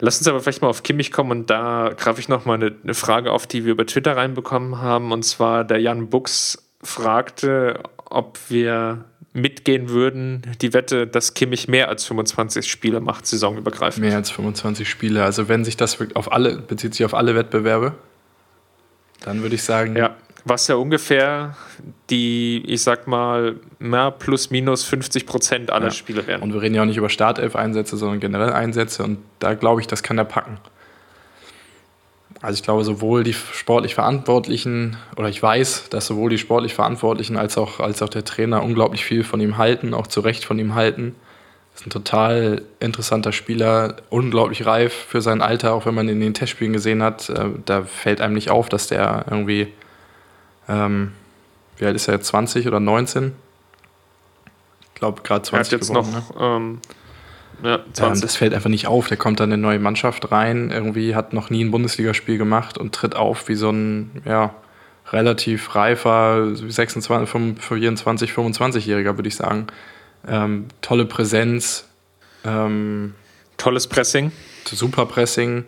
[SPEAKER 1] Lass uns aber vielleicht mal auf Kimmich kommen und da greife ich nochmal eine, eine Frage auf, die wir über Twitter reinbekommen haben. Und zwar der Jan Bux fragte, ob wir mitgehen würden, die Wette, dass Kimmich mehr als 25 Spiele macht, saisonübergreifend.
[SPEAKER 2] Mehr als 25 Spiele. Also wenn sich das auf alle, bezieht sich auf alle Wettbewerbe, dann würde ich sagen,
[SPEAKER 1] ja was ja ungefähr die, ich sag mal, na, plus minus 50 Prozent aller ja. Spiele wären.
[SPEAKER 2] Und wir reden ja auch nicht über Startelf-Einsätze, sondern generell Einsätze und da glaube ich, das kann er packen. Also ich glaube, sowohl die sportlich Verantwortlichen, oder ich weiß, dass sowohl die sportlich Verantwortlichen als auch, als auch der Trainer unglaublich viel von ihm halten, auch zu Recht von ihm halten. Das ist ein total interessanter Spieler, unglaublich reif für sein Alter, auch wenn man ihn in den Testspielen gesehen hat. Äh, da fällt einem nicht auf, dass der irgendwie ähm, wie alt ist er jetzt? 20 oder 19? Ich glaube, gerade 20.
[SPEAKER 1] Er hat jetzt geworden, noch. Ne? Ähm,
[SPEAKER 2] ja, 20. Ähm, das fällt einfach nicht auf. Der kommt dann in eine neue Mannschaft rein, irgendwie hat noch nie ein Bundesligaspiel gemacht und tritt auf wie so ein, ja, relativ reifer 26, 24, 25-Jähriger, würde ich sagen. Ähm, tolle Präsenz. Ähm,
[SPEAKER 1] Tolles Pressing.
[SPEAKER 2] Super Pressing.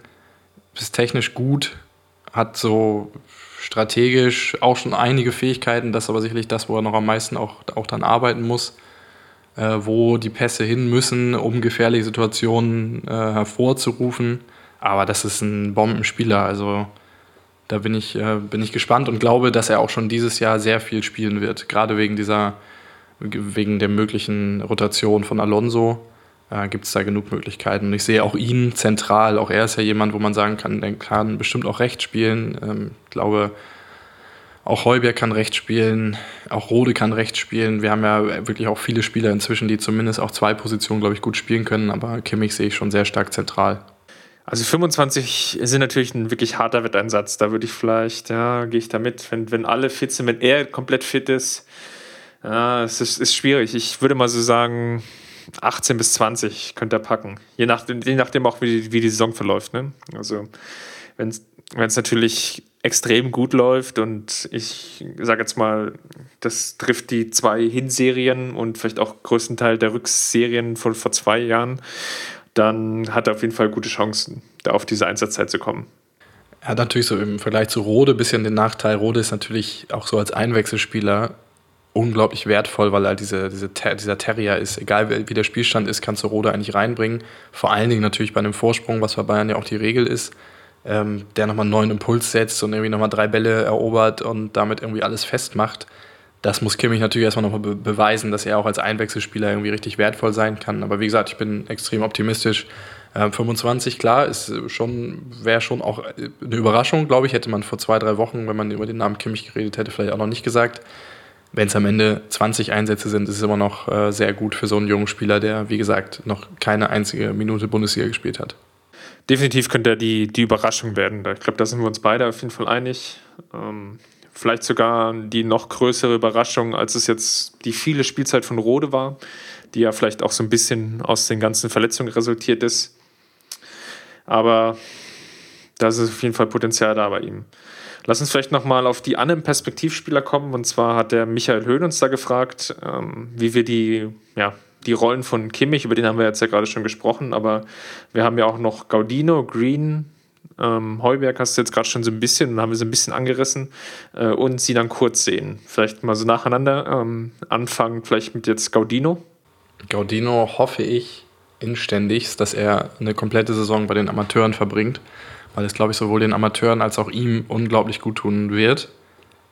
[SPEAKER 2] Ist technisch gut. Hat so strategisch auch schon einige Fähigkeiten, das ist aber sicherlich das, wo er noch am meisten auch, auch dann arbeiten muss, äh, wo die Pässe hin müssen, um gefährliche Situationen äh, hervorzurufen. Aber das ist ein Bombenspieler, also da bin ich, äh, bin ich gespannt und glaube, dass er auch schon dieses Jahr sehr viel spielen wird, gerade wegen dieser, wegen der möglichen Rotation von Alonso äh, gibt es da genug Möglichkeiten. Und ich sehe auch ihn zentral. Auch er ist ja jemand, wo man sagen kann, der kann bestimmt auch rechts spielen. Ähm, ich glaube, auch Heuberg kann rechts spielen, auch Rode kann rechts spielen. Wir haben ja wirklich auch viele Spieler inzwischen, die zumindest auch zwei Positionen, glaube ich, gut spielen können. Aber Kimmich sehe ich schon sehr stark zentral.
[SPEAKER 1] Also 25 sind natürlich ein wirklich harter Wetteinsatz. Da würde ich vielleicht, ja, gehe ich da mit, wenn, wenn alle fit sind, wenn er komplett fit ist. Ja, es ist, ist schwierig. Ich würde mal so sagen, 18 bis 20 könnt ihr packen. Je, nach, je nachdem auch, wie die, wie die Saison verläuft. Ne? Also, wenn es natürlich extrem gut läuft und ich sage jetzt mal, das trifft die zwei Hinserien und vielleicht auch größten Teil der Rückserien von vor zwei Jahren, dann hat er auf jeden Fall gute Chancen, da auf diese Einsatzzeit zu kommen.
[SPEAKER 2] Er hat natürlich so im Vergleich zu Rode ein bisschen den Nachteil. Rode ist natürlich auch so als Einwechselspieler unglaublich wertvoll, weil er diese, diese, dieser Terrier ist. Egal wie der Spielstand ist, kannst du Rode eigentlich reinbringen. Vor allen Dingen natürlich bei einem Vorsprung, was bei Bayern ja auch die Regel ist, ähm, der nochmal einen neuen Impuls setzt und irgendwie nochmal drei Bälle erobert und damit irgendwie alles festmacht. Das muss Kimmich natürlich erstmal nochmal be beweisen, dass er auch als Einwechselspieler irgendwie richtig wertvoll sein kann. Aber wie gesagt, ich bin extrem optimistisch. Ähm, 25, klar, ist schon, wäre schon auch eine Überraschung, glaube ich, hätte man vor zwei, drei Wochen, wenn man über den Namen Kimmich geredet hätte, vielleicht auch noch nicht gesagt wenn es am Ende 20 Einsätze sind, ist es immer noch äh, sehr gut für so einen jungen Spieler, der, wie gesagt, noch keine einzige Minute Bundesliga gespielt hat.
[SPEAKER 1] Definitiv könnte er die, die Überraschung werden. Ich glaube, da sind wir uns beide auf jeden Fall einig. Ähm, vielleicht sogar die noch größere Überraschung, als es jetzt die viele Spielzeit von Rode war, die ja vielleicht auch so ein bisschen aus den ganzen Verletzungen resultiert ist. Aber da ist auf jeden Fall Potenzial da bei ihm. Lass uns vielleicht nochmal auf die anderen Perspektivspieler kommen. Und zwar hat der Michael Höhn uns da gefragt, ähm, wie wir die, ja, die Rollen von Kimmich, über den haben wir jetzt ja gerade schon gesprochen, aber wir haben ja auch noch Gaudino, Green, Ähm, Heuberg hast du jetzt gerade schon so ein bisschen, haben wir so ein bisschen angerissen, äh, und sie dann kurz sehen. Vielleicht mal so nacheinander ähm, anfangen, vielleicht mit jetzt Gaudino.
[SPEAKER 2] Gaudino hoffe ich inständigst, dass er eine komplette Saison bei den Amateuren verbringt, weil es, glaube ich, sowohl den Amateuren als auch ihm unglaublich gut tun wird,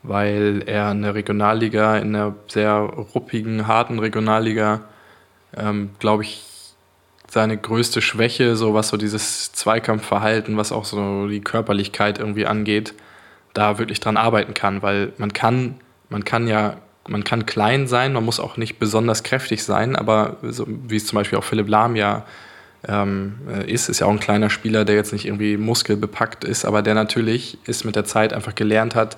[SPEAKER 2] weil er in der Regionalliga, in einer sehr ruppigen, harten Regionalliga, ähm, glaube ich, seine größte Schwäche, so was so dieses Zweikampfverhalten, was auch so die Körperlichkeit irgendwie angeht, da wirklich dran arbeiten kann, weil man kann, man kann ja man kann klein sein, man muss auch nicht besonders kräftig sein, aber so, wie es zum Beispiel auch Philipp Lahm ja ähm, äh, ist, ist ja auch ein kleiner Spieler, der jetzt nicht irgendwie muskelbepackt ist, aber der natürlich ist mit der Zeit einfach gelernt hat,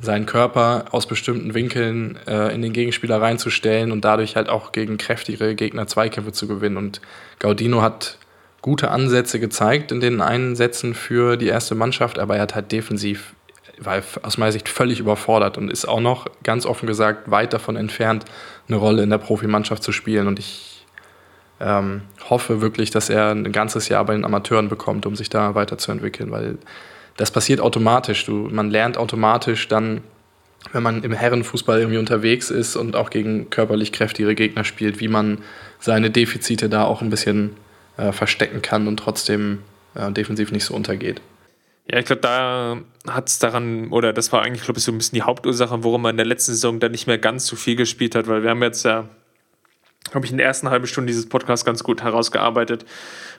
[SPEAKER 2] seinen Körper aus bestimmten Winkeln äh, in den Gegenspieler reinzustellen und dadurch halt auch gegen kräftigere Gegner Zweikämpfe zu gewinnen. Und Gaudino hat gute Ansätze gezeigt in den Einsätzen für die erste Mannschaft, aber er hat halt defensiv war aus meiner Sicht völlig überfordert und ist auch noch ganz offen gesagt weit davon entfernt, eine Rolle in der Profimannschaft zu spielen. Und ich ähm, hoffe wirklich, dass er ein ganzes Jahr bei den Amateuren bekommt, um sich da weiterzuentwickeln, weil das passiert automatisch. Du, man lernt automatisch dann, wenn man im Herrenfußball irgendwie unterwegs ist und auch gegen körperlich kräftigere Gegner spielt, wie man seine Defizite da auch ein bisschen äh, verstecken kann und trotzdem äh, defensiv nicht so untergeht.
[SPEAKER 1] Ja, ich glaube, da hat es daran, oder das war eigentlich, glaube ich, so ein bisschen die Hauptursache, warum man in der letzten Saison dann nicht mehr ganz so viel gespielt hat, weil wir haben jetzt ja, glaube ich, in der ersten halben Stunde dieses Podcast ganz gut herausgearbeitet,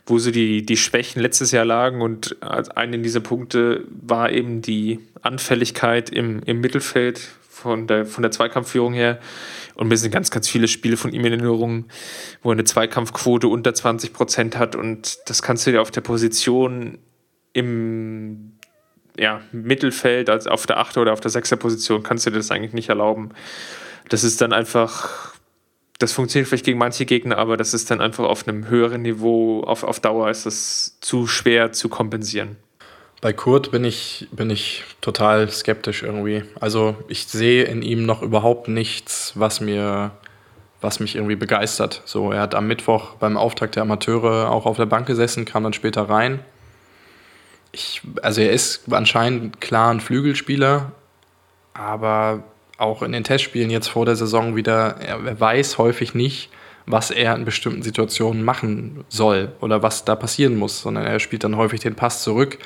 [SPEAKER 1] wo so die, die Schwächen letztes Jahr lagen und einen dieser Punkte war eben die Anfälligkeit im, im Mittelfeld von der, von der Zweikampfführung her. Und mir sind ganz, ganz viele Spiele von ihm in Erinnerung, wo er eine Zweikampfquote unter 20 Prozent hat. Und das kannst du dir auf der Position im ja, Mittelfeld, als auf der 8. oder auf der 6. Position, kannst du dir das eigentlich nicht erlauben. Das ist dann einfach, das funktioniert vielleicht gegen manche Gegner, aber das ist dann einfach auf einem höheren Niveau, auf, auf Dauer ist das zu schwer zu kompensieren.
[SPEAKER 2] Bei Kurt bin ich, bin ich total skeptisch irgendwie. Also ich sehe in ihm noch überhaupt nichts, was mir was mich irgendwie begeistert. So, er hat am Mittwoch beim Auftakt der Amateure auch auf der Bank gesessen, kam dann später rein ich, also er ist anscheinend klar ein Flügelspieler, aber auch in den Testspielen jetzt vor der Saison wieder, er, weiß häufig nicht, was er in bestimmten Situationen machen soll oder was da passieren muss, sondern er spielt dann häufig den Pass zurück,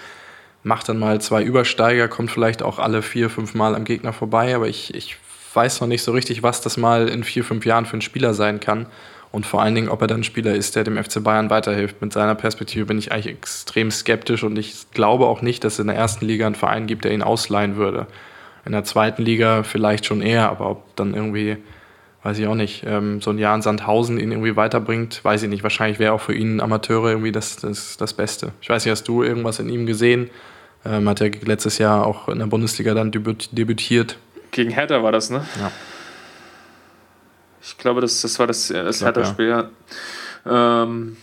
[SPEAKER 2] macht dann mal zwei Übersteiger, kommt vielleicht auch alle vier, fünf Mal am Gegner vorbei, aber ich, ich weiß noch nicht so richtig, was das mal in vier, fünf Jahren für ein Spieler sein kann und vor allen Dingen, ob er dann ein Spieler ist, der dem FC Bayern weiterhilft. Mit seiner Perspektive bin ich eigentlich extrem skeptisch und ich glaube auch nicht, dass es in der ersten Liga einen Verein gibt, der ihn ausleihen würde. In der zweiten Liga vielleicht schon eher, aber ob dann irgendwie, weiß ich auch nicht, ähm, so ein Jahr in Sandhausen ihn irgendwie weiterbringt, weiß ich nicht. Wahrscheinlich wäre auch für ihn Amateure irgendwie das, das, das Beste. Ich weiß nicht, hast du irgendwas in ihm gesehen? Ähm, hat er letztes Jahr auch in der Bundesliga dann debütiert.
[SPEAKER 1] Gegen Hertha war das, ne?
[SPEAKER 2] Ja.
[SPEAKER 1] Ich glaube, das, das war das, das Hertha-Spiel, ja. Ähm,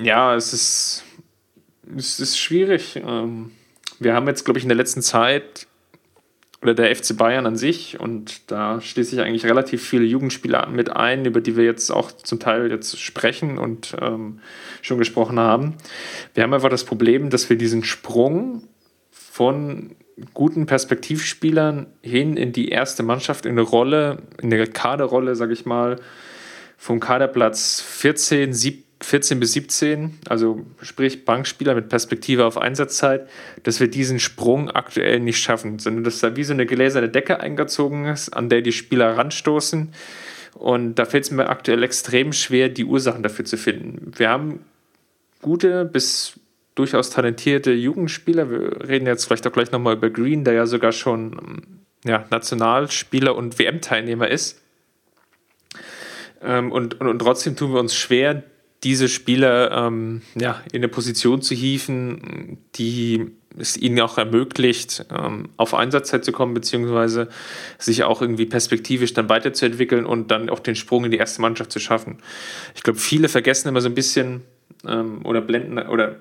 [SPEAKER 1] ja, es ist, es ist schwierig. Ähm, wir haben jetzt, glaube ich, in der letzten Zeit oder der FC Bayern an sich und da schließe ich eigentlich relativ viele Jugendspieler mit ein, über die wir jetzt auch zum Teil jetzt sprechen und ähm, schon gesprochen haben. Wir haben einfach das Problem, dass wir diesen Sprung von guten Perspektivspielern hin in die erste Mannschaft, in eine Rolle, in eine Kaderrolle, sage ich mal, vom Kaderplatz 14, 14 bis 17, also sprich Bankspieler mit Perspektive auf Einsatzzeit, dass wir diesen Sprung aktuell nicht schaffen, sondern dass da wie so eine gläserne Decke eingezogen ist, an der die Spieler ranstoßen. Und da fällt es mir aktuell extrem schwer, die Ursachen dafür zu finden. Wir haben gute bis durchaus talentierte Jugendspieler. Wir reden jetzt vielleicht auch gleich nochmal über Green, der ja sogar schon ähm, ja, Nationalspieler und WM-Teilnehmer ist. Ähm, und, und, und, trotzdem tun wir uns schwer, diese Spieler ähm, ja, in eine Position zu hieven, die es ihnen auch ermöglicht, ähm, auf Einsatzzeit zu kommen, beziehungsweise sich auch irgendwie perspektivisch dann weiterzuentwickeln und dann auch den Sprung in die erste Mannschaft zu schaffen. Ich glaube, viele vergessen immer so ein bisschen ähm, oder blenden oder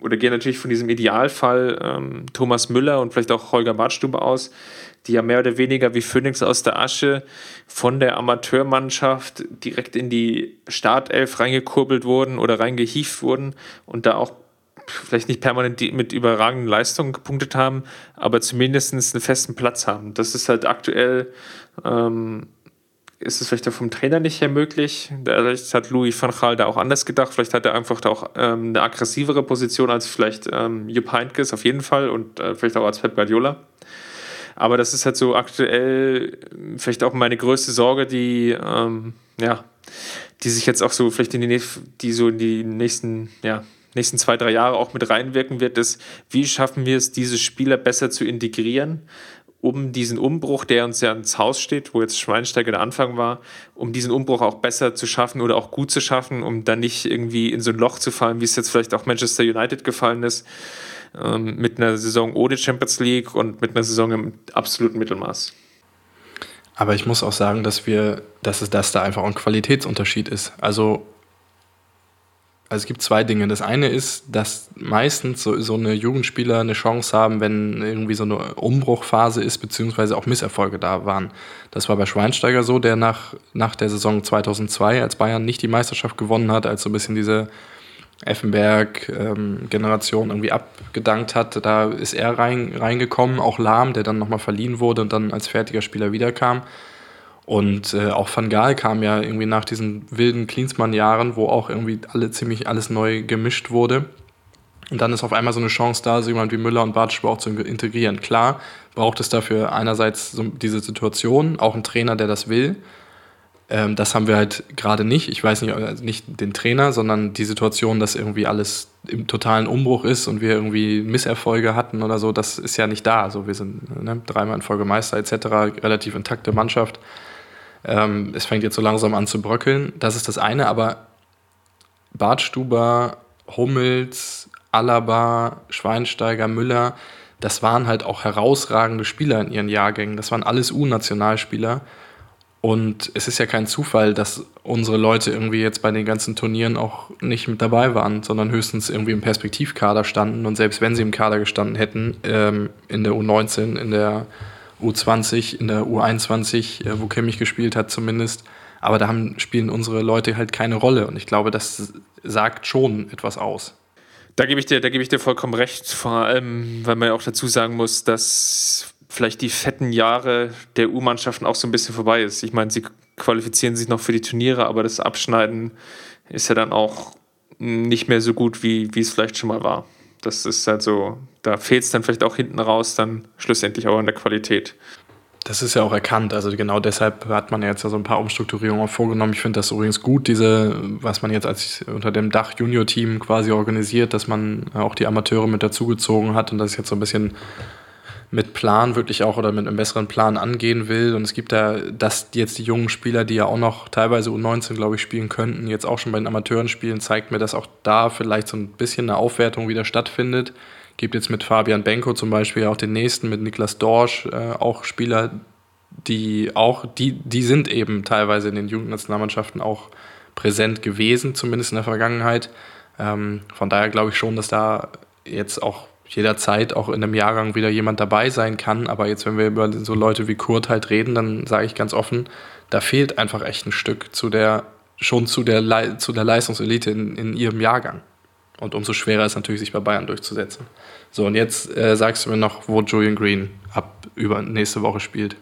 [SPEAKER 1] oder gehen natürlich von diesem Idealfall ähm, Thomas Müller und vielleicht auch Holger Badstube aus, die ja mehr oder weniger wie Phoenix aus der Asche von der Amateurmannschaft direkt in die Startelf reingekurbelt wurden oder reingehieft wurden und da auch vielleicht nicht permanent mit überragenden Leistungen gepunktet haben, aber zumindest einen festen Platz haben. Das ist halt aktuell, ähm, ist es vielleicht auch vom Trainer nicht her möglich. Vielleicht hat Louis van Gaal da auch anders gedacht. Vielleicht hat er einfach da auch ähm, eine aggressivere Position als vielleicht ähm, Jupp Heynckes auf jeden Fall und äh, vielleicht auch als Pep Guardiola. Aber das ist halt so aktuell vielleicht auch meine größte Sorge, die, ähm, ja, die sich jetzt auch so vielleicht in die, die so in die nächsten, ja, nächsten zwei, drei Jahre auch mit reinwirken wird, ist, wie schaffen wir es, diese Spieler besser zu integrieren, um diesen Umbruch, der uns ja ins Haus steht, wo jetzt Schweinsteiger der Anfang war, um diesen Umbruch auch besser zu schaffen oder auch gut zu schaffen, um dann nicht irgendwie in so ein Loch zu fallen, wie es jetzt vielleicht auch Manchester United gefallen ist, ähm, mit einer Saison ohne Champions League und mit einer Saison im absoluten Mittelmaß.
[SPEAKER 2] Aber ich muss auch sagen, dass wir, dass es dass da einfach ein Qualitätsunterschied ist. Also also es gibt zwei Dinge. Das eine ist, dass meistens so, so eine Jugendspieler eine Chance haben, wenn irgendwie so eine Umbruchphase ist, beziehungsweise auch Misserfolge da waren. Das war bei Schweinsteiger so, der nach, nach der Saison 2002, als Bayern nicht die Meisterschaft gewonnen hat, als so ein bisschen diese Effenberg-Generation ähm, irgendwie abgedankt hat. Da ist er rein, reingekommen, auch Lahm, der dann nochmal verliehen wurde und dann als fertiger Spieler wiederkam. Und äh, auch Van Gaal kam ja irgendwie nach diesen wilden Klinsmann-Jahren, wo auch irgendwie alle ziemlich alles neu gemischt wurde. Und dann ist auf einmal so eine Chance da, so jemand wie Müller und Bartsch auch zu integrieren. Klar braucht es dafür einerseits so diese Situation, auch einen Trainer, der das will. Ähm, das haben wir halt gerade nicht. Ich weiß nicht, also nicht den Trainer, sondern die Situation, dass irgendwie alles im totalen Umbruch ist und wir irgendwie Misserfolge hatten oder so, das ist ja nicht da. Also wir sind ne, dreimal in Folge Meister etc., relativ intakte Mannschaft. Ähm, es fängt jetzt so langsam an zu bröckeln. Das ist das eine, aber Bartstuber, Hummels, Alaba, Schweinsteiger, Müller, das waren halt auch herausragende Spieler in ihren Jahrgängen. Das waren alles U-Nationalspieler. Und es ist ja kein Zufall, dass unsere Leute irgendwie jetzt bei den ganzen Turnieren auch nicht mit dabei waren, sondern höchstens irgendwie im Perspektivkader standen. Und selbst wenn sie im Kader gestanden hätten, ähm, in der U19, in der U20, in der U21, äh, wo Kimmich gespielt hat zumindest. Aber da haben, spielen unsere Leute halt keine Rolle. Und ich glaube, das sagt schon etwas aus.
[SPEAKER 1] Da gebe ich dir, da gebe ich dir vollkommen recht. Vor allem, weil man ja auch dazu sagen muss, dass vielleicht die fetten Jahre der U-Mannschaften auch so ein bisschen vorbei ist. Ich meine, sie qualifizieren sich noch für die Turniere, aber das Abschneiden ist ja dann auch nicht mehr so gut, wie, wie es vielleicht schon mal war. Das ist halt so, da fehlt es dann vielleicht auch hinten raus, dann schlussendlich auch an der Qualität.
[SPEAKER 2] Das ist ja auch erkannt. Also genau deshalb hat man jetzt ja so ein paar Umstrukturierungen vorgenommen. Ich finde das übrigens gut, diese, was man jetzt als unter dem Dach Junior-Team quasi organisiert, dass man auch die Amateure mit dazugezogen hat und das jetzt so ein bisschen mit Plan wirklich auch oder mit einem besseren Plan angehen will. Und es gibt da, dass jetzt die jungen Spieler, die ja auch noch teilweise U19, glaube ich, spielen könnten, jetzt auch schon bei den Amateuren spielen, zeigt mir, dass auch da vielleicht so ein bisschen eine Aufwertung wieder stattfindet. Gibt jetzt mit Fabian Benko zum Beispiel auch den nächsten, mit Niklas Dorsch, äh, auch Spieler, die auch, die, die sind eben teilweise in den Jugendnationalmannschaften auch präsent gewesen, zumindest in der Vergangenheit. Ähm, von daher glaube ich schon, dass da jetzt auch jederzeit auch in einem Jahrgang wieder jemand dabei sein kann. Aber jetzt, wenn wir über so Leute wie Kurt halt reden, dann sage ich ganz offen, da fehlt einfach echt ein Stück zu der, schon zu der, Le zu der Leistungselite in, in ihrem Jahrgang. Und umso schwerer ist natürlich, sich bei Bayern durchzusetzen. So, und jetzt äh, sagst du mir noch, wo Julian Green ab über nächste Woche spielt.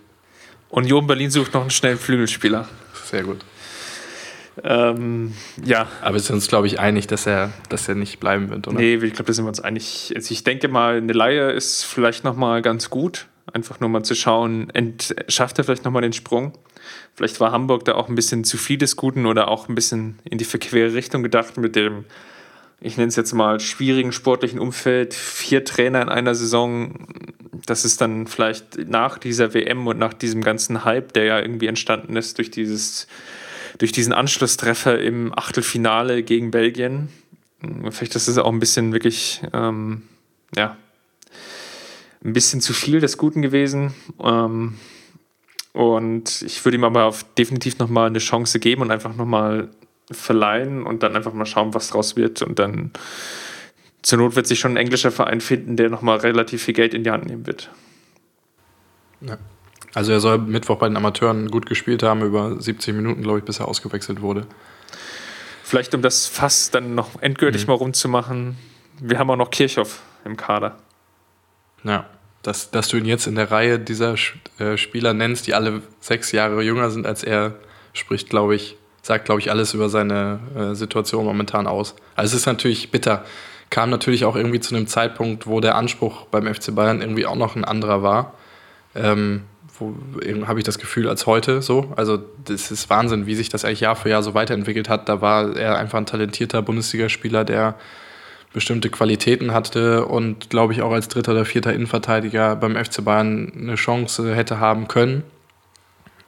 [SPEAKER 1] Union Berlin sucht noch einen schnellen Flügelspieler.
[SPEAKER 2] Sehr gut.
[SPEAKER 1] Ähm, ja.
[SPEAKER 2] Aber wir sind uns, glaube ich, einig, dass er, dass er nicht bleiben wird,
[SPEAKER 1] oder? Nee, ich glaube, da sind wir uns einig. Also ich denke mal, eine Laie ist vielleicht nochmal ganz gut. Einfach nur mal zu schauen, ent, schafft er vielleicht nochmal den Sprung. Vielleicht war Hamburg da auch ein bisschen zu viel des Guten oder auch ein bisschen in die verquere Richtung gedacht mit dem, ich nenne es jetzt mal, schwierigen sportlichen Umfeld. Vier Trainer in einer Saison, das ist dann vielleicht nach dieser WM und nach diesem ganzen Hype, der ja irgendwie entstanden ist durch dieses durch diesen Anschlusstreffer im Achtelfinale gegen Belgien. Vielleicht ist es auch ein bisschen wirklich, ähm, ja, ein bisschen zu viel des Guten gewesen. Ähm, und ich würde ihm aber auf definitiv nochmal eine Chance geben und einfach nochmal verleihen und dann einfach mal schauen, was draus wird. Und dann zur Not wird sich schon ein englischer Verein finden, der nochmal relativ viel Geld in die Hand nehmen wird.
[SPEAKER 2] Ja. Also er soll Mittwoch bei den Amateuren gut gespielt haben, über 70 Minuten, glaube ich, bis er ausgewechselt wurde.
[SPEAKER 1] Vielleicht um das Fass dann noch endgültig mhm. mal rumzumachen, wir haben auch noch Kirchhoff im Kader.
[SPEAKER 2] Ja, dass, dass du ihn jetzt in der Reihe dieser äh, Spieler nennst, die alle sechs Jahre jünger sind als er, spricht, glaube ich, sagt, glaube ich, alles über seine äh, Situation momentan aus. Also es ist natürlich bitter. Kam natürlich auch irgendwie zu einem Zeitpunkt, wo der Anspruch beim FC Bayern irgendwie auch noch ein anderer war. Ähm, habe ich das Gefühl als heute so. Also das ist Wahnsinn, wie sich das eigentlich Jahr für Jahr so weiterentwickelt hat. Da war er einfach ein talentierter Bundesligaspieler, der bestimmte Qualitäten hatte und glaube ich auch als dritter oder vierter Innenverteidiger beim FC Bayern eine Chance hätte haben können.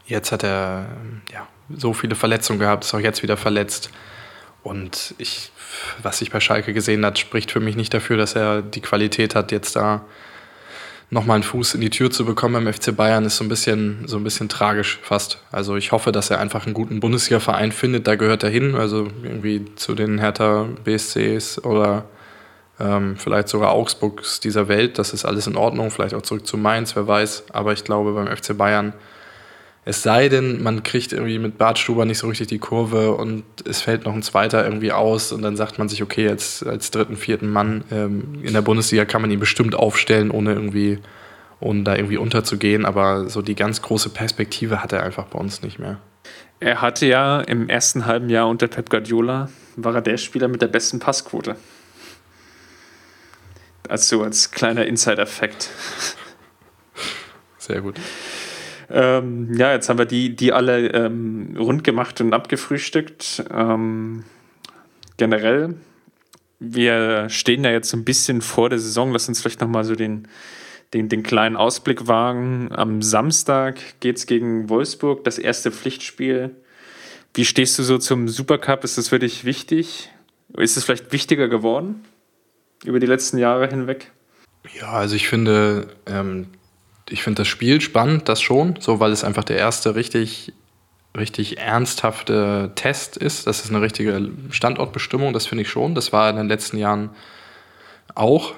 [SPEAKER 2] Jetzt hat er ja, so viele Verletzungen gehabt, ist auch jetzt wieder verletzt. Und ich, was ich bei Schalke gesehen hat, spricht für mich nicht dafür, dass er die Qualität hat, jetzt da nochmal einen Fuß in die Tür zu bekommen beim FC Bayern, ist so ein bisschen, so ein bisschen tragisch fast. Also ich hoffe, dass er einfach einen guten Bundesliga-Verein findet, da gehört er hin, also irgendwie zu den Hertha BSCs oder ähm, vielleicht sogar Augsburgs dieser Welt. Das ist alles in Ordnung, vielleicht auch zurück zu Mainz, wer weiß. Aber ich glaube, beim FC Bayern es sei denn, man kriegt irgendwie mit Bartstuber nicht so richtig die Kurve und es fällt noch ein zweiter irgendwie aus und dann sagt man sich, okay, jetzt als dritten, vierten Mann ähm, in der Bundesliga kann man ihn bestimmt aufstellen, ohne irgendwie, ohne da irgendwie unterzugehen. Aber so die ganz große Perspektive hat er einfach bei uns nicht mehr.
[SPEAKER 1] Er hatte ja im ersten halben Jahr unter Pep Guardiola, war er der Spieler mit der besten Passquote. Also als kleiner Insider-Fact.
[SPEAKER 2] Sehr gut.
[SPEAKER 1] Ähm, ja, jetzt haben wir die, die alle ähm, rund gemacht und abgefrühstückt. Ähm, generell, wir stehen ja jetzt so ein bisschen vor der Saison. Lass uns vielleicht nochmal so den, den, den kleinen Ausblick wagen. Am Samstag geht es gegen Wolfsburg, das erste Pflichtspiel. Wie stehst du so zum Supercup? Ist das für dich wichtig? Ist es vielleicht wichtiger geworden über die letzten Jahre hinweg?
[SPEAKER 2] Ja, also ich finde, ähm, ich finde das Spiel spannend, das schon, so weil es einfach der erste richtig, richtig ernsthafte Test ist. Das ist eine richtige Standortbestimmung, das finde ich schon. Das war in den letzten Jahren auch.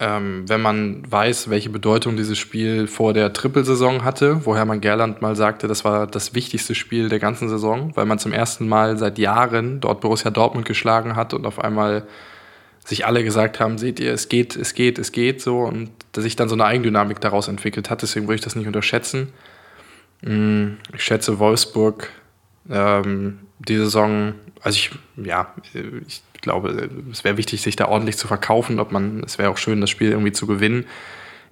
[SPEAKER 2] Ähm, wenn man weiß, welche Bedeutung dieses Spiel vor der Trippelsaison hatte, woher man Gerland mal sagte, das war das wichtigste Spiel der ganzen Saison, weil man zum ersten Mal seit Jahren dort Borussia Dortmund geschlagen hat und auf einmal sich alle gesagt haben, seht ihr, es geht, es geht, es geht so und dass sich dann so eine Eigendynamik daraus entwickelt hat. Deswegen würde ich das nicht unterschätzen. Mm, ich schätze Wolfsburg ähm, die Saison, also ich, ja, ich glaube, es wäre wichtig, sich da ordentlich zu verkaufen. Ob man, es wäre auch schön, das Spiel irgendwie zu gewinnen.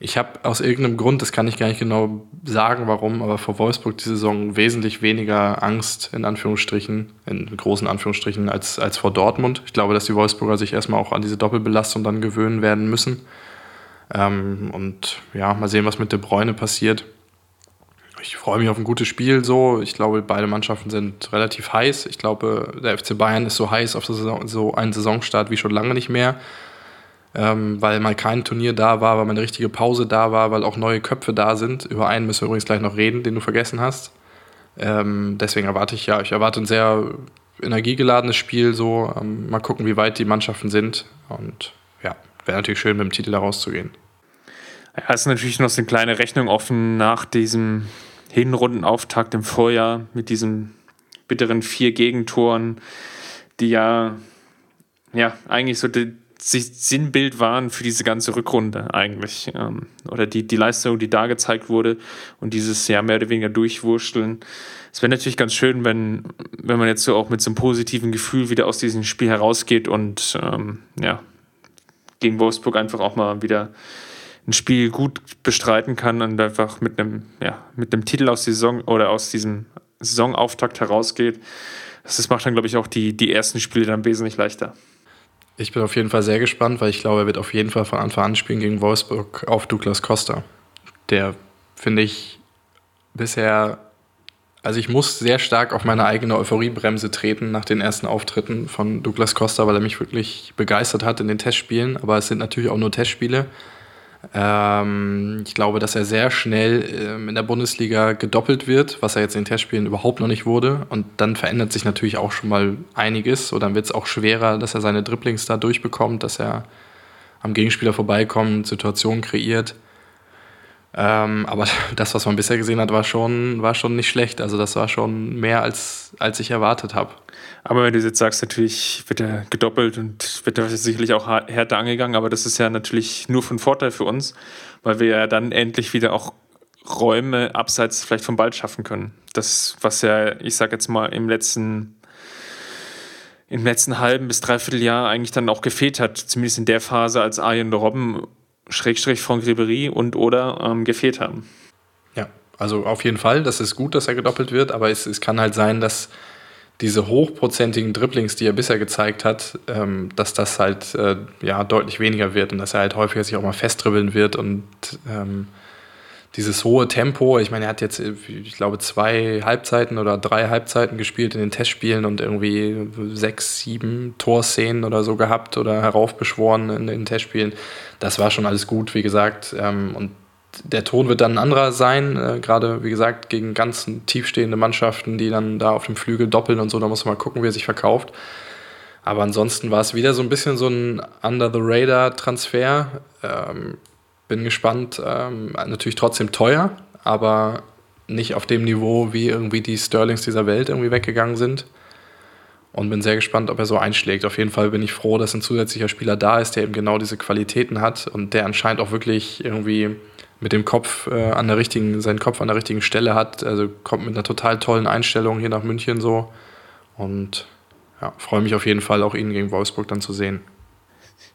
[SPEAKER 2] Ich habe aus irgendeinem Grund, das kann ich gar nicht genau sagen, warum, aber vor Wolfsburg die Saison wesentlich weniger Angst, in Anführungsstrichen, in großen Anführungsstrichen, als, als vor Dortmund. Ich glaube, dass die Wolfsburger sich erstmal auch an diese Doppelbelastung dann gewöhnen werden müssen. Ähm, und ja, mal sehen, was mit De Bruyne passiert. Ich freue mich auf ein gutes Spiel so. Ich glaube, beide Mannschaften sind relativ heiß. Ich glaube, der FC Bayern ist so heiß auf so einen Saisonstart wie schon lange nicht mehr ähm, weil mal kein Turnier da war, weil mal eine richtige Pause da war, weil auch neue Köpfe da sind. Über einen müssen wir übrigens gleich noch reden, den du vergessen hast. Ähm, deswegen erwarte ich ja, ich erwarte ein sehr energiegeladenes Spiel. So, ähm, mal gucken, wie weit die Mannschaften sind. Und ja, wäre natürlich schön, mit dem Titel da rauszugehen.
[SPEAKER 1] Ja, ist natürlich noch so eine kleine Rechnung offen nach diesem Hinrundenauftakt im Vorjahr mit diesen bitteren vier Gegentoren, die ja, ja eigentlich so die, Sinnbild waren für diese ganze Rückrunde eigentlich. Ähm, oder die, die Leistung, die da gezeigt wurde und dieses ja mehr oder weniger durchwurschteln. Es wäre natürlich ganz schön, wenn, wenn man jetzt so auch mit so einem positiven Gefühl wieder aus diesem Spiel herausgeht und ähm, ja, gegen Wolfsburg einfach auch mal wieder ein Spiel gut bestreiten kann und einfach mit einem, ja, mit einem Titel aus Saison oder aus diesem Saisonauftakt herausgeht. Das macht dann, glaube ich, auch die, die ersten Spiele dann wesentlich leichter.
[SPEAKER 2] Ich bin auf jeden Fall sehr gespannt, weil ich glaube, er wird auf jeden Fall von Anfang an spielen gegen Wolfsburg auf Douglas Costa. Der, finde ich, bisher, also ich muss sehr stark auf meine eigene Euphoriebremse treten nach den ersten Auftritten von Douglas Costa, weil er mich wirklich begeistert hat in den Testspielen. Aber es sind natürlich auch nur Testspiele. Ähm, ich glaube, dass er sehr schnell ähm, in der Bundesliga gedoppelt wird, was er jetzt in den Testspielen überhaupt noch nicht wurde. Und dann verändert sich natürlich auch schon mal einiges. So, dann wird es auch schwerer, dass er seine Dribblings da durchbekommt, dass er am Gegenspieler vorbeikommt, Situationen kreiert. Ähm, aber (laughs) das, was man bisher gesehen hat, war schon, war schon nicht schlecht. Also das war schon mehr, als, als ich erwartet habe.
[SPEAKER 1] Aber wenn du jetzt sagst, natürlich wird er gedoppelt und wird er sicherlich auch härter angegangen, aber das ist ja natürlich nur von Vorteil für uns, weil wir ja dann endlich wieder auch Räume abseits vielleicht vom Ball schaffen können. Das, was ja, ich sag jetzt mal, im letzten, im letzten halben bis dreiviertel Jahr eigentlich dann auch gefehlt hat, zumindest in der Phase, als Arjen Robben, Schrägstrich von Ribery und oder ähm, gefehlt haben.
[SPEAKER 2] Ja, also auf jeden Fall, das ist gut, dass er gedoppelt wird, aber es, es kann halt sein, dass diese hochprozentigen Dribblings, die er bisher gezeigt hat, ähm, dass das halt äh, ja, deutlich weniger wird und dass er halt häufiger sich auch mal festdribbeln wird und ähm, dieses hohe Tempo, ich meine, er hat jetzt, ich glaube, zwei Halbzeiten oder drei Halbzeiten gespielt in den Testspielen und irgendwie sechs, sieben Torszenen oder so gehabt oder heraufbeschworen in den Testspielen. Das war schon alles gut, wie gesagt. Ähm, und der Ton wird dann ein anderer sein, äh, gerade wie gesagt gegen ganz tiefstehende Mannschaften, die dann da auf dem Flügel doppeln und so. Da muss man mal gucken, wie er sich verkauft. Aber ansonsten war es wieder so ein bisschen so ein Under-the-Radar-Transfer. Ähm, bin gespannt. Ähm, natürlich trotzdem teuer, aber nicht auf dem Niveau, wie irgendwie die Sterlings dieser Welt irgendwie weggegangen sind. Und bin sehr gespannt, ob er so einschlägt. Auf jeden Fall bin ich froh, dass ein zusätzlicher Spieler da ist, der eben genau diese Qualitäten hat und der anscheinend auch wirklich irgendwie mit dem Kopf äh, an der richtigen, seinen Kopf an der richtigen Stelle hat. Also kommt mit einer total tollen Einstellung hier nach München so. Und ja, freue mich auf jeden Fall, auch ihn gegen Wolfsburg dann zu sehen.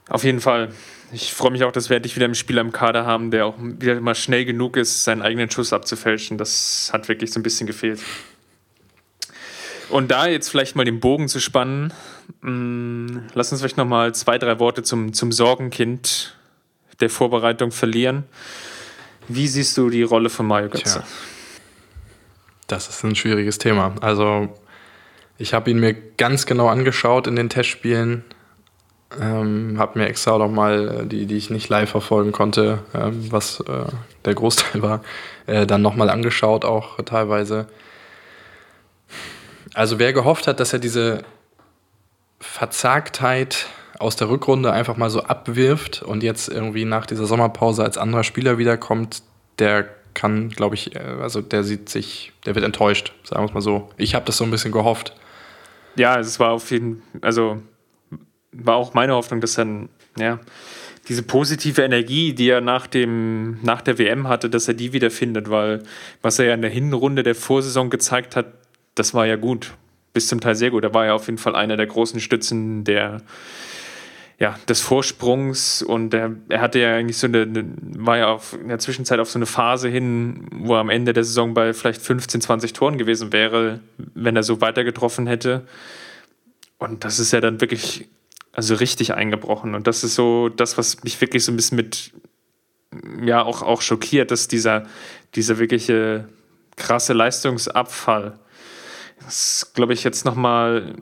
[SPEAKER 1] Auf jeden Fall. Ich freue mich auch, dass wir endlich wieder einen Spieler im Kader haben, der auch wieder mal schnell genug ist, seinen eigenen Schuss abzufälschen. Das hat wirklich so ein bisschen gefehlt. Und da jetzt vielleicht mal den Bogen zu spannen, mh, mm, lass uns vielleicht noch mal zwei, drei Worte zum, zum Sorgenkind der Vorbereitung verlieren. Wie siehst du die Rolle von Mario Götze? Tja,
[SPEAKER 2] das ist ein schwieriges Thema. Also ich habe ihn mir ganz genau angeschaut in den Testspielen. Ähm, habe mir extra noch mal äh, die, die ich nicht live verfolgen konnte, ähm, was äh, der Großteil (laughs) war, äh, dann noch mal angeschaut auch teilweise. Also wer gehofft hat, dass er diese Verzagtheit aus der Rückrunde einfach mal so abwirft und jetzt irgendwie nach dieser Sommerpause als anderer Spieler wiederkommt, der kann, glaube ich, äh, also der sieht sich, der wird enttäuscht, sagen wir es mal so. Ich habe das so ein bisschen gehofft.
[SPEAKER 1] Ja, es war auf jeden, also war auch meine Hoffnung, dass dann, ja, diese positive Energie, die er nach, dem, nach der WM hatte, dass er die wieder findet, weil was er ja in der Hinrunde der Vorsaison gezeigt hat, das war ja gut. Bis zum Teil sehr gut. Er war ja auf jeden Fall einer der großen Stützen der, ja, des Vorsprungs und er, er hatte ja eigentlich so eine, war ja auf, in der Zwischenzeit auf so eine Phase hin, wo er am Ende der Saison bei vielleicht 15, 20 Toren gewesen wäre, wenn er so weiter getroffen hätte. Und das ist ja dann wirklich also richtig eingebrochen. Und das ist so das, was mich wirklich so ein bisschen mit, ja, auch, auch schockiert, dass dieser, dieser wirkliche krasse Leistungsabfall, das glaube ich jetzt nochmal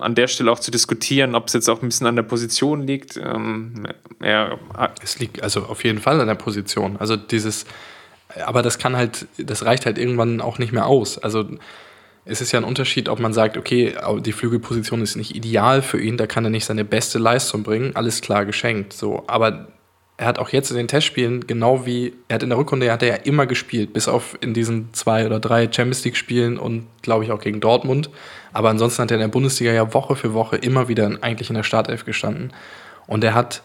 [SPEAKER 1] an der Stelle auch zu diskutieren, ob es jetzt auch ein bisschen an der Position liegt. Ähm,
[SPEAKER 2] ja. Es liegt also auf jeden Fall an der Position. Also dieses, aber das kann halt, das reicht halt irgendwann auch nicht mehr aus. Also es ist ja ein Unterschied, ob man sagt, okay, die Flügelposition ist nicht ideal für ihn, da kann er nicht seine beste Leistung bringen, alles klar geschenkt. So, aber er hat auch jetzt in den Testspielen, genau wie, er hat in der Rückrunde, hat er ja immer gespielt, bis auf in diesen zwei oder drei Champions League-Spielen und glaube ich auch gegen Dortmund. Aber ansonsten hat er in der Bundesliga ja Woche für Woche immer wieder eigentlich in der Startelf gestanden. Und er hat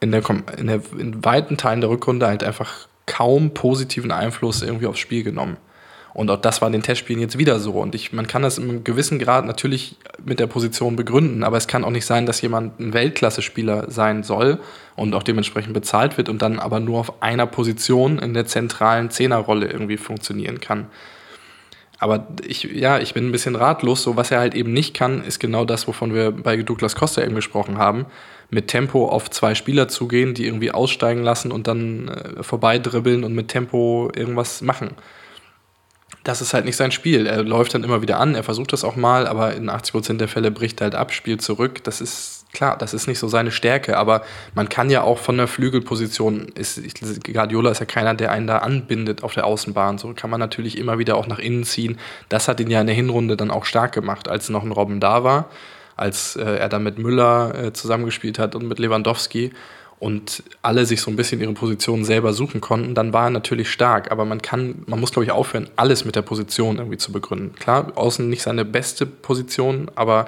[SPEAKER 2] in, der, in, der, in weiten Teilen der Rückrunde halt einfach kaum positiven Einfluss irgendwie aufs Spiel genommen. Und auch das war in den Testspielen jetzt wieder so. Und ich, man kann das in einem gewissen Grad natürlich mit der Position begründen, aber es kann auch nicht sein, dass jemand ein Weltklasse-Spieler sein soll und auch dementsprechend bezahlt wird und dann aber nur auf einer Position in der zentralen Zehnerrolle irgendwie funktionieren kann. Aber ich, ja, ich bin ein bisschen ratlos. So, was er halt eben nicht kann, ist genau das, wovon wir bei Douglas Costa eben gesprochen haben. Mit Tempo auf zwei Spieler zugehen, die irgendwie aussteigen lassen und dann äh, vorbeidribbeln und mit Tempo irgendwas machen das ist halt nicht sein Spiel. Er läuft dann immer wieder an, er versucht das auch mal, aber in 80% der Fälle bricht er halt ab, spielt zurück. Das ist klar, das ist nicht so seine Stärke, aber man kann ja auch von der Flügelposition, ist, Guardiola ist ja keiner, der einen da anbindet auf der Außenbahn. So kann man natürlich immer wieder auch nach innen ziehen. Das hat ihn ja in der Hinrunde dann auch stark gemacht, als noch ein Robben da war, als äh, er dann mit Müller äh, zusammengespielt hat und mit Lewandowski. Und alle sich so ein bisschen ihre Position selber suchen konnten, dann war er natürlich stark. Aber man kann, man muss, glaube ich, aufhören, alles mit der Position irgendwie zu begründen. Klar, außen nicht seine beste Position, aber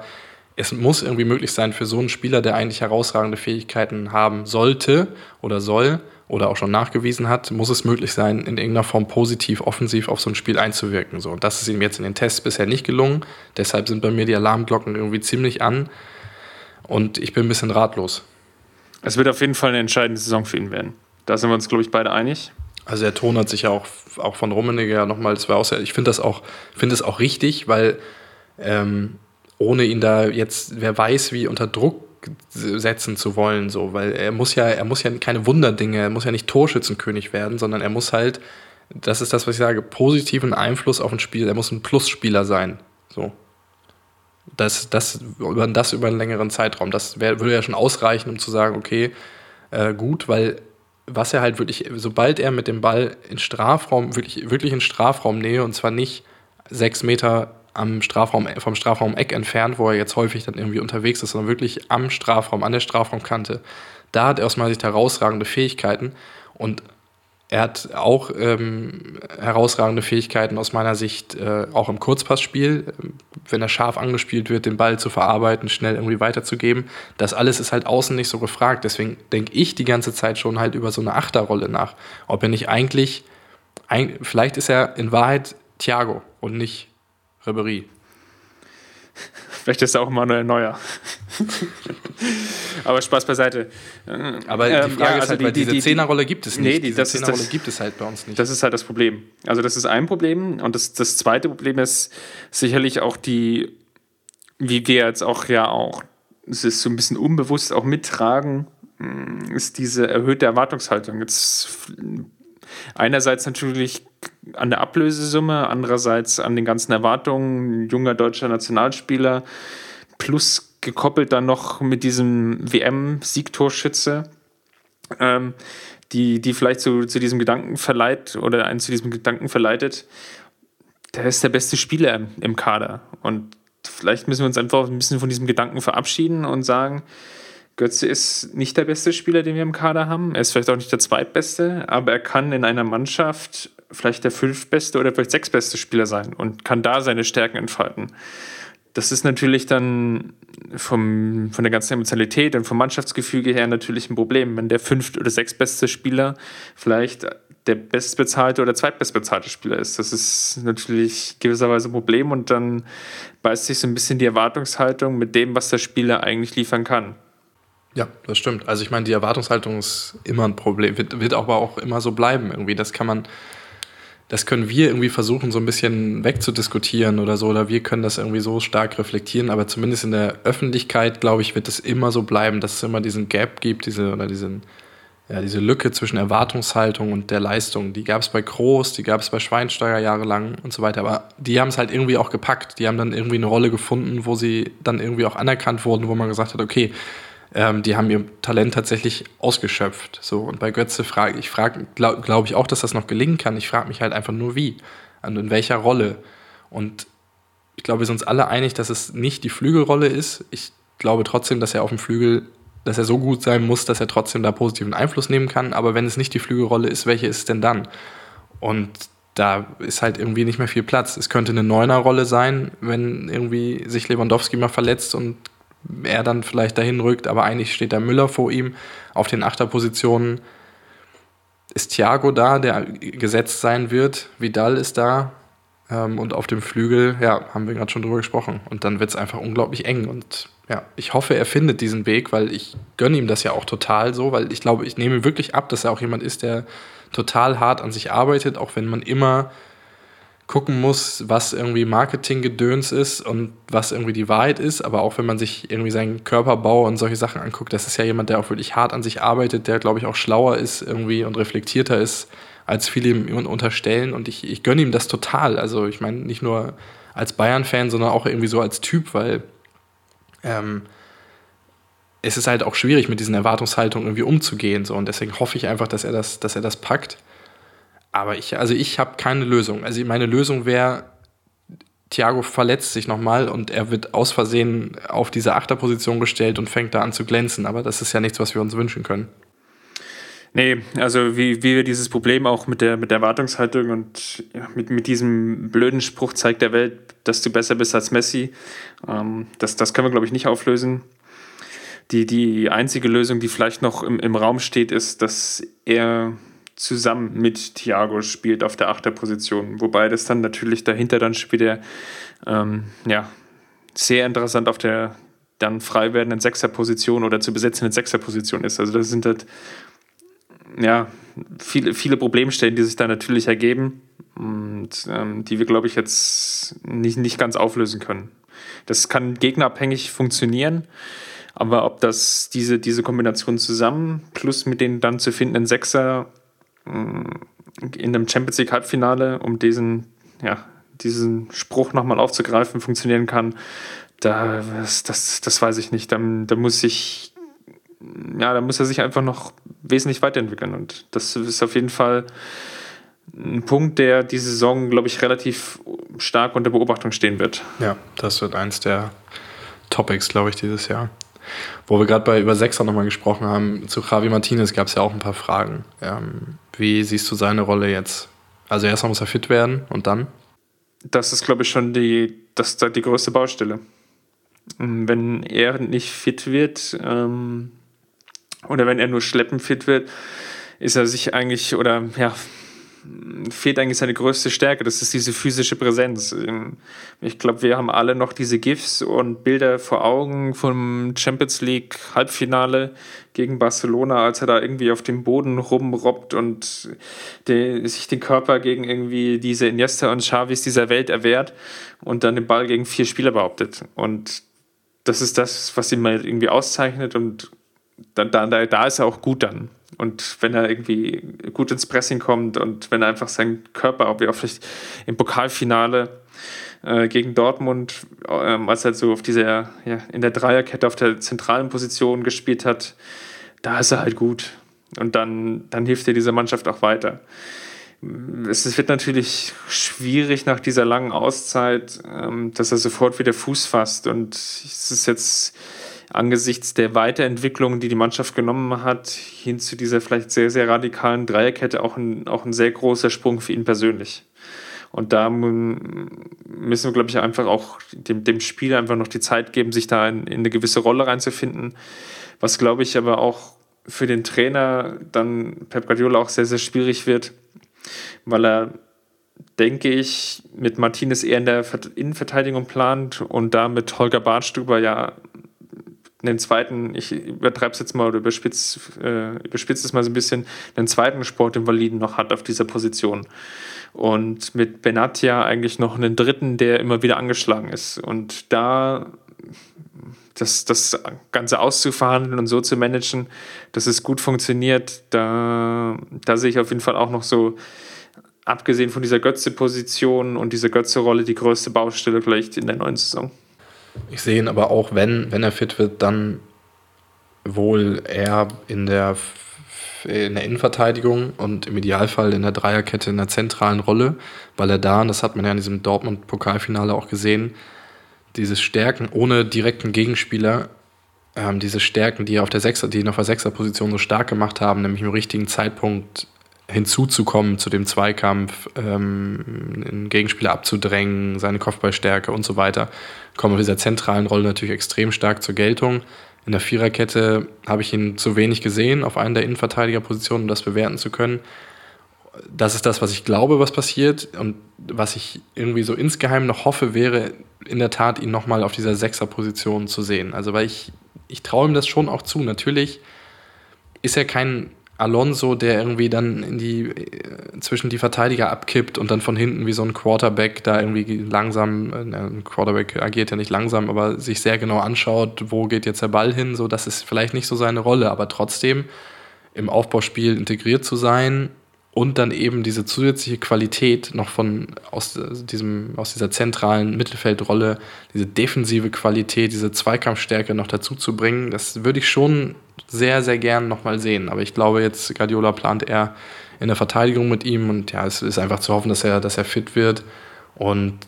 [SPEAKER 2] es muss irgendwie möglich sein für so einen Spieler, der eigentlich herausragende Fähigkeiten haben sollte oder soll oder auch schon nachgewiesen hat, muss es möglich sein, in irgendeiner Form positiv, offensiv auf so ein Spiel einzuwirken. So, und das ist ihm jetzt in den Tests bisher nicht gelungen. Deshalb sind bei mir die Alarmglocken irgendwie ziemlich an und ich bin ein bisschen ratlos.
[SPEAKER 1] Es wird auf jeden Fall eine entscheidende Saison für ihn werden. Da sind wir uns, glaube ich, beide einig.
[SPEAKER 2] Also der Ton hat sich ja auch, auch von Rummenigge ja nochmal, das auch sehr, ich finde das auch, finde es auch richtig, weil ähm, ohne ihn da jetzt, wer weiß, wie unter Druck setzen zu wollen, so, weil er muss ja, er muss ja keine Wunderdinge, er muss ja nicht Torschützenkönig werden, sondern er muss halt, das ist das, was ich sage, positiven Einfluss auf ein Spiel, er muss ein Plusspieler sein, so. Das, das, über, das über einen längeren Zeitraum, das wär, würde ja schon ausreichen, um zu sagen, okay, äh, gut, weil was er halt wirklich, sobald er mit dem Ball in Strafraum, wirklich, wirklich in Strafraumnähe und zwar nicht sechs Meter am Strafraum, vom Strafraum-Eck entfernt, wo er jetzt häufig dann irgendwie unterwegs ist, sondern wirklich am Strafraum, an der Strafraumkante. Da hat er aus meiner Sicht herausragende Fähigkeiten und er hat auch ähm, herausragende Fähigkeiten aus meiner Sicht, äh, auch im Kurzpassspiel, wenn er scharf angespielt wird, den Ball zu verarbeiten, schnell irgendwie weiterzugeben. Das alles ist halt außen nicht so gefragt. Deswegen denke ich die ganze Zeit schon halt über so eine Achterrolle nach. Ob er nicht eigentlich, ein, vielleicht ist er in Wahrheit Thiago und nicht Ribery.
[SPEAKER 1] Vielleicht ist er auch Manuel Neuer. (laughs) Aber Spaß beiseite.
[SPEAKER 2] Aber die ähm, Frage ja, ist also halt, die, weil diese die, Zehnerrolle gibt es nicht.
[SPEAKER 1] Nee, die, diese das Zehnerrolle das, gibt es halt bei uns nicht. Das ist halt das Problem. Also das ist ein Problem. Und das, das zweite Problem ist sicherlich auch die, wie wir jetzt auch ja auch, es ist so ein bisschen unbewusst auch mittragen, ist diese erhöhte Erwartungshaltung. Jetzt einerseits natürlich an der Ablösesumme, andererseits an den ganzen Erwartungen, junger deutscher Nationalspieler, plus gekoppelt dann noch mit diesem WM-Siegtorschütze, ähm, die, die vielleicht zu, zu diesem Gedanken verleiht oder einen zu diesem Gedanken verleitet, der ist der beste Spieler im, im Kader. Und vielleicht müssen wir uns einfach ein bisschen von diesem Gedanken verabschieden und sagen, Götze ist nicht der beste Spieler, den wir im Kader haben. Er ist vielleicht auch nicht der zweitbeste, aber er kann in einer Mannschaft vielleicht der fünftbeste oder vielleicht sechstbeste Spieler sein und kann da seine Stärken entfalten. Das ist natürlich dann vom, von der ganzen Emotionalität und vom Mannschaftsgefüge her natürlich ein Problem, wenn der fünft- oder sechstbeste Spieler vielleicht der bestbezahlte oder zweitbestbezahlte Spieler ist. Das ist natürlich gewisserweise ein Problem und dann beißt sich so ein bisschen die Erwartungshaltung mit dem, was der Spieler eigentlich liefern kann.
[SPEAKER 2] Ja, das stimmt. Also ich meine, die Erwartungshaltung ist immer ein Problem, wird, wird aber auch immer so bleiben irgendwie. Das kann man, das können wir irgendwie versuchen, so ein bisschen wegzudiskutieren oder so, oder wir können das irgendwie so stark reflektieren, aber zumindest in der Öffentlichkeit, glaube ich, wird es immer so bleiben, dass es immer diesen Gap gibt, diese, oder diesen, ja, diese Lücke zwischen Erwartungshaltung und der Leistung. Die gab es bei Groß, die gab es bei Schweinsteiger jahrelang und so weiter, aber die haben es halt irgendwie auch gepackt. Die haben dann irgendwie eine Rolle gefunden, wo sie dann irgendwie auch anerkannt wurden, wo man gesagt hat, okay, ähm, die haben ihr Talent tatsächlich ausgeschöpft. So, und bei Götze frage ich, frage, glaube glaub ich auch, dass das noch gelingen kann. Ich frage mich halt einfach nur wie und in welcher Rolle. Und ich glaube, wir sind uns alle einig, dass es nicht die Flügelrolle ist. Ich glaube trotzdem, dass er auf dem Flügel, dass er so gut sein muss, dass er trotzdem da positiven Einfluss nehmen kann. Aber wenn es nicht die Flügelrolle ist, welche ist es denn dann? Und da ist halt irgendwie nicht mehr viel Platz. Es könnte eine Neuner-Rolle sein, wenn irgendwie sich Lewandowski mal verletzt und er dann vielleicht dahin rückt, aber eigentlich steht da Müller vor ihm. Auf den Achterpositionen ist Thiago da, der gesetzt sein wird. Vidal ist da. Ähm, und auf dem Flügel, ja, haben wir gerade schon drüber gesprochen. Und dann wird es einfach unglaublich eng. Und ja, ich hoffe, er findet diesen Weg, weil ich gönne ihm das ja auch total so, weil ich glaube, ich nehme wirklich ab, dass er auch jemand ist, der total hart an sich arbeitet, auch wenn man immer gucken muss, was irgendwie Marketinggedöns ist und was irgendwie die Wahrheit ist. Aber auch wenn man sich irgendwie seinen Körperbau und solche Sachen anguckt, das ist ja jemand, der auch wirklich hart an sich arbeitet, der, glaube ich, auch schlauer ist irgendwie und reflektierter ist, als viele ihm unterstellen. Und ich, ich gönne ihm das total. Also ich meine, nicht nur als Bayern-Fan, sondern auch irgendwie so als Typ, weil ähm, es ist halt auch schwierig, mit diesen Erwartungshaltungen irgendwie umzugehen. So. Und deswegen hoffe ich einfach, dass er das, dass er das packt. Aber ich, also ich habe keine Lösung. Also meine Lösung wäre, Thiago verletzt sich nochmal und er wird aus Versehen auf diese Achterposition gestellt und fängt da an zu glänzen. Aber das ist ja nichts, was wir uns wünschen können.
[SPEAKER 1] Nee, also wie, wie wir dieses Problem auch mit der, mit der Erwartungshaltung und mit, mit diesem blöden Spruch zeigt der Welt, dass du besser bist als Messi, ähm, das, das können wir, glaube ich, nicht auflösen. Die, die einzige Lösung, die vielleicht noch im, im Raum steht, ist, dass er zusammen mit Thiago spielt auf der Achterposition. Wobei das dann natürlich dahinter dann wieder ähm, ja, sehr interessant auf der dann frei werdenden Sechserposition oder zu besetzenden Sechserposition ist. Also das sind halt ja, viele, viele Problemstellen, die sich da natürlich ergeben und ähm, die wir, glaube ich, jetzt nicht, nicht ganz auflösen können. Das kann gegnerabhängig funktionieren, aber ob das diese, diese Kombination zusammen plus mit den dann zu findenden Sechser in einem Champions League Halbfinale, um diesen, ja, diesen Spruch nochmal aufzugreifen, funktionieren kann, da, das, das, das weiß ich nicht. Da, da muss ich ja, da muss er sich einfach noch wesentlich weiterentwickeln. Und das ist auf jeden Fall ein Punkt, der diese Saison, glaube ich, relativ stark unter Beobachtung stehen wird.
[SPEAKER 2] Ja, das wird eins der Topics, glaube ich, dieses Jahr. Wo wir gerade bei über Sechser nochmal gesprochen haben, zu Javi Martinez gab es ja auch ein paar Fragen. Ähm, wie siehst du seine Rolle jetzt? Also erstmal muss er fit werden und dann?
[SPEAKER 1] Das ist, glaube ich, schon die, das, die größte Baustelle. Wenn er nicht fit wird, ähm, oder wenn er nur schleppen fit wird, ist er sich eigentlich oder ja, fehlt eigentlich seine größte Stärke. Das ist diese physische Präsenz. Ich glaube, wir haben alle noch diese GIFs und Bilder vor Augen vom Champions League Halbfinale gegen Barcelona, als er da irgendwie auf dem Boden rumrobbt und der, sich den Körper gegen irgendwie diese Iniesta und Xavis dieser Welt erwehrt und dann den Ball gegen vier Spieler behauptet. Und das ist das, was ihn mal irgendwie auszeichnet und da, da, da ist er auch gut dann. Und wenn er irgendwie gut ins Pressing kommt und wenn er einfach seinen Körper, auch wie auch vielleicht im Pokalfinale äh, gegen Dortmund, ähm, als er so auf dieser, ja, in der Dreierkette auf der zentralen Position gespielt hat, da ist er halt gut. Und dann, dann hilft er dieser Mannschaft auch weiter. Es wird natürlich schwierig nach dieser langen Auszeit, ähm, dass er sofort wieder Fuß fasst. Und es ist jetzt angesichts der Weiterentwicklung, die die Mannschaft genommen hat, hin zu dieser vielleicht sehr, sehr radikalen Dreierkette auch ein, auch ein sehr großer Sprung für ihn persönlich. Und da müssen wir, glaube ich, einfach auch dem, dem Spiel einfach noch die Zeit geben, sich da in, in eine gewisse Rolle reinzufinden. Was, glaube ich, aber auch für den Trainer dann Pep Guardiola auch sehr, sehr schwierig wird, weil er, denke ich, mit Martinez eher in der Innenverteidigung plant und da mit Holger Bartstuber ja einen zweiten, ich übertreibe es jetzt mal oder überspitze äh, überspitz es mal so ein bisschen, einen zweiten Sportinvaliden noch hat auf dieser Position. Und mit Benatia eigentlich noch einen dritten, der immer wieder angeschlagen ist. Und da das, das Ganze auszuverhandeln und so zu managen, dass es gut funktioniert, da, da sehe ich auf jeden Fall auch noch so, abgesehen von dieser Götze-Position und dieser Götze-Rolle, die größte Baustelle vielleicht in der neuen Saison.
[SPEAKER 2] Ich sehe ihn aber auch, wenn, wenn er fit wird, dann wohl eher in der, in der Innenverteidigung und im Idealfall in der Dreierkette in der zentralen Rolle, weil er da, und das hat man ja in diesem Dortmund-Pokalfinale auch gesehen, diese Stärken ohne direkten Gegenspieler, ähm, diese Stärken, die auf der Sechser, die ihn auf der Sechserposition so stark gemacht haben, nämlich im richtigen Zeitpunkt hinzuzukommen zu dem Zweikampf, ähm, einen Gegenspieler abzudrängen, seine Kopfballstärke und so weiter, kommen auf dieser zentralen Rolle natürlich extrem stark zur Geltung. In der Viererkette habe ich ihn zu wenig gesehen auf einen der Innenverteidigerpositionen, um das bewerten zu können. Das ist das, was ich glaube, was passiert und was ich irgendwie so insgeheim noch hoffe, wäre in der Tat, ihn nochmal auf dieser Sechserposition zu sehen. Also, weil ich, ich traue ihm das schon auch zu. Natürlich ist er kein Alonso, der irgendwie dann in die, äh, zwischen die Verteidiger abkippt und dann von hinten wie so ein Quarterback da irgendwie langsam, äh, ein Quarterback agiert ja nicht langsam, aber sich sehr genau anschaut, wo geht jetzt der Ball hin, so das ist vielleicht nicht so seine Rolle, aber trotzdem im Aufbauspiel integriert zu sein und dann eben diese zusätzliche Qualität noch von aus diesem aus dieser zentralen Mittelfeldrolle, diese defensive Qualität, diese Zweikampfstärke noch dazu zu bringen, das würde ich schon sehr sehr gern noch mal sehen, aber ich glaube jetzt Guardiola plant eher in der Verteidigung mit ihm und ja, es ist einfach zu hoffen, dass er dass er fit wird. Und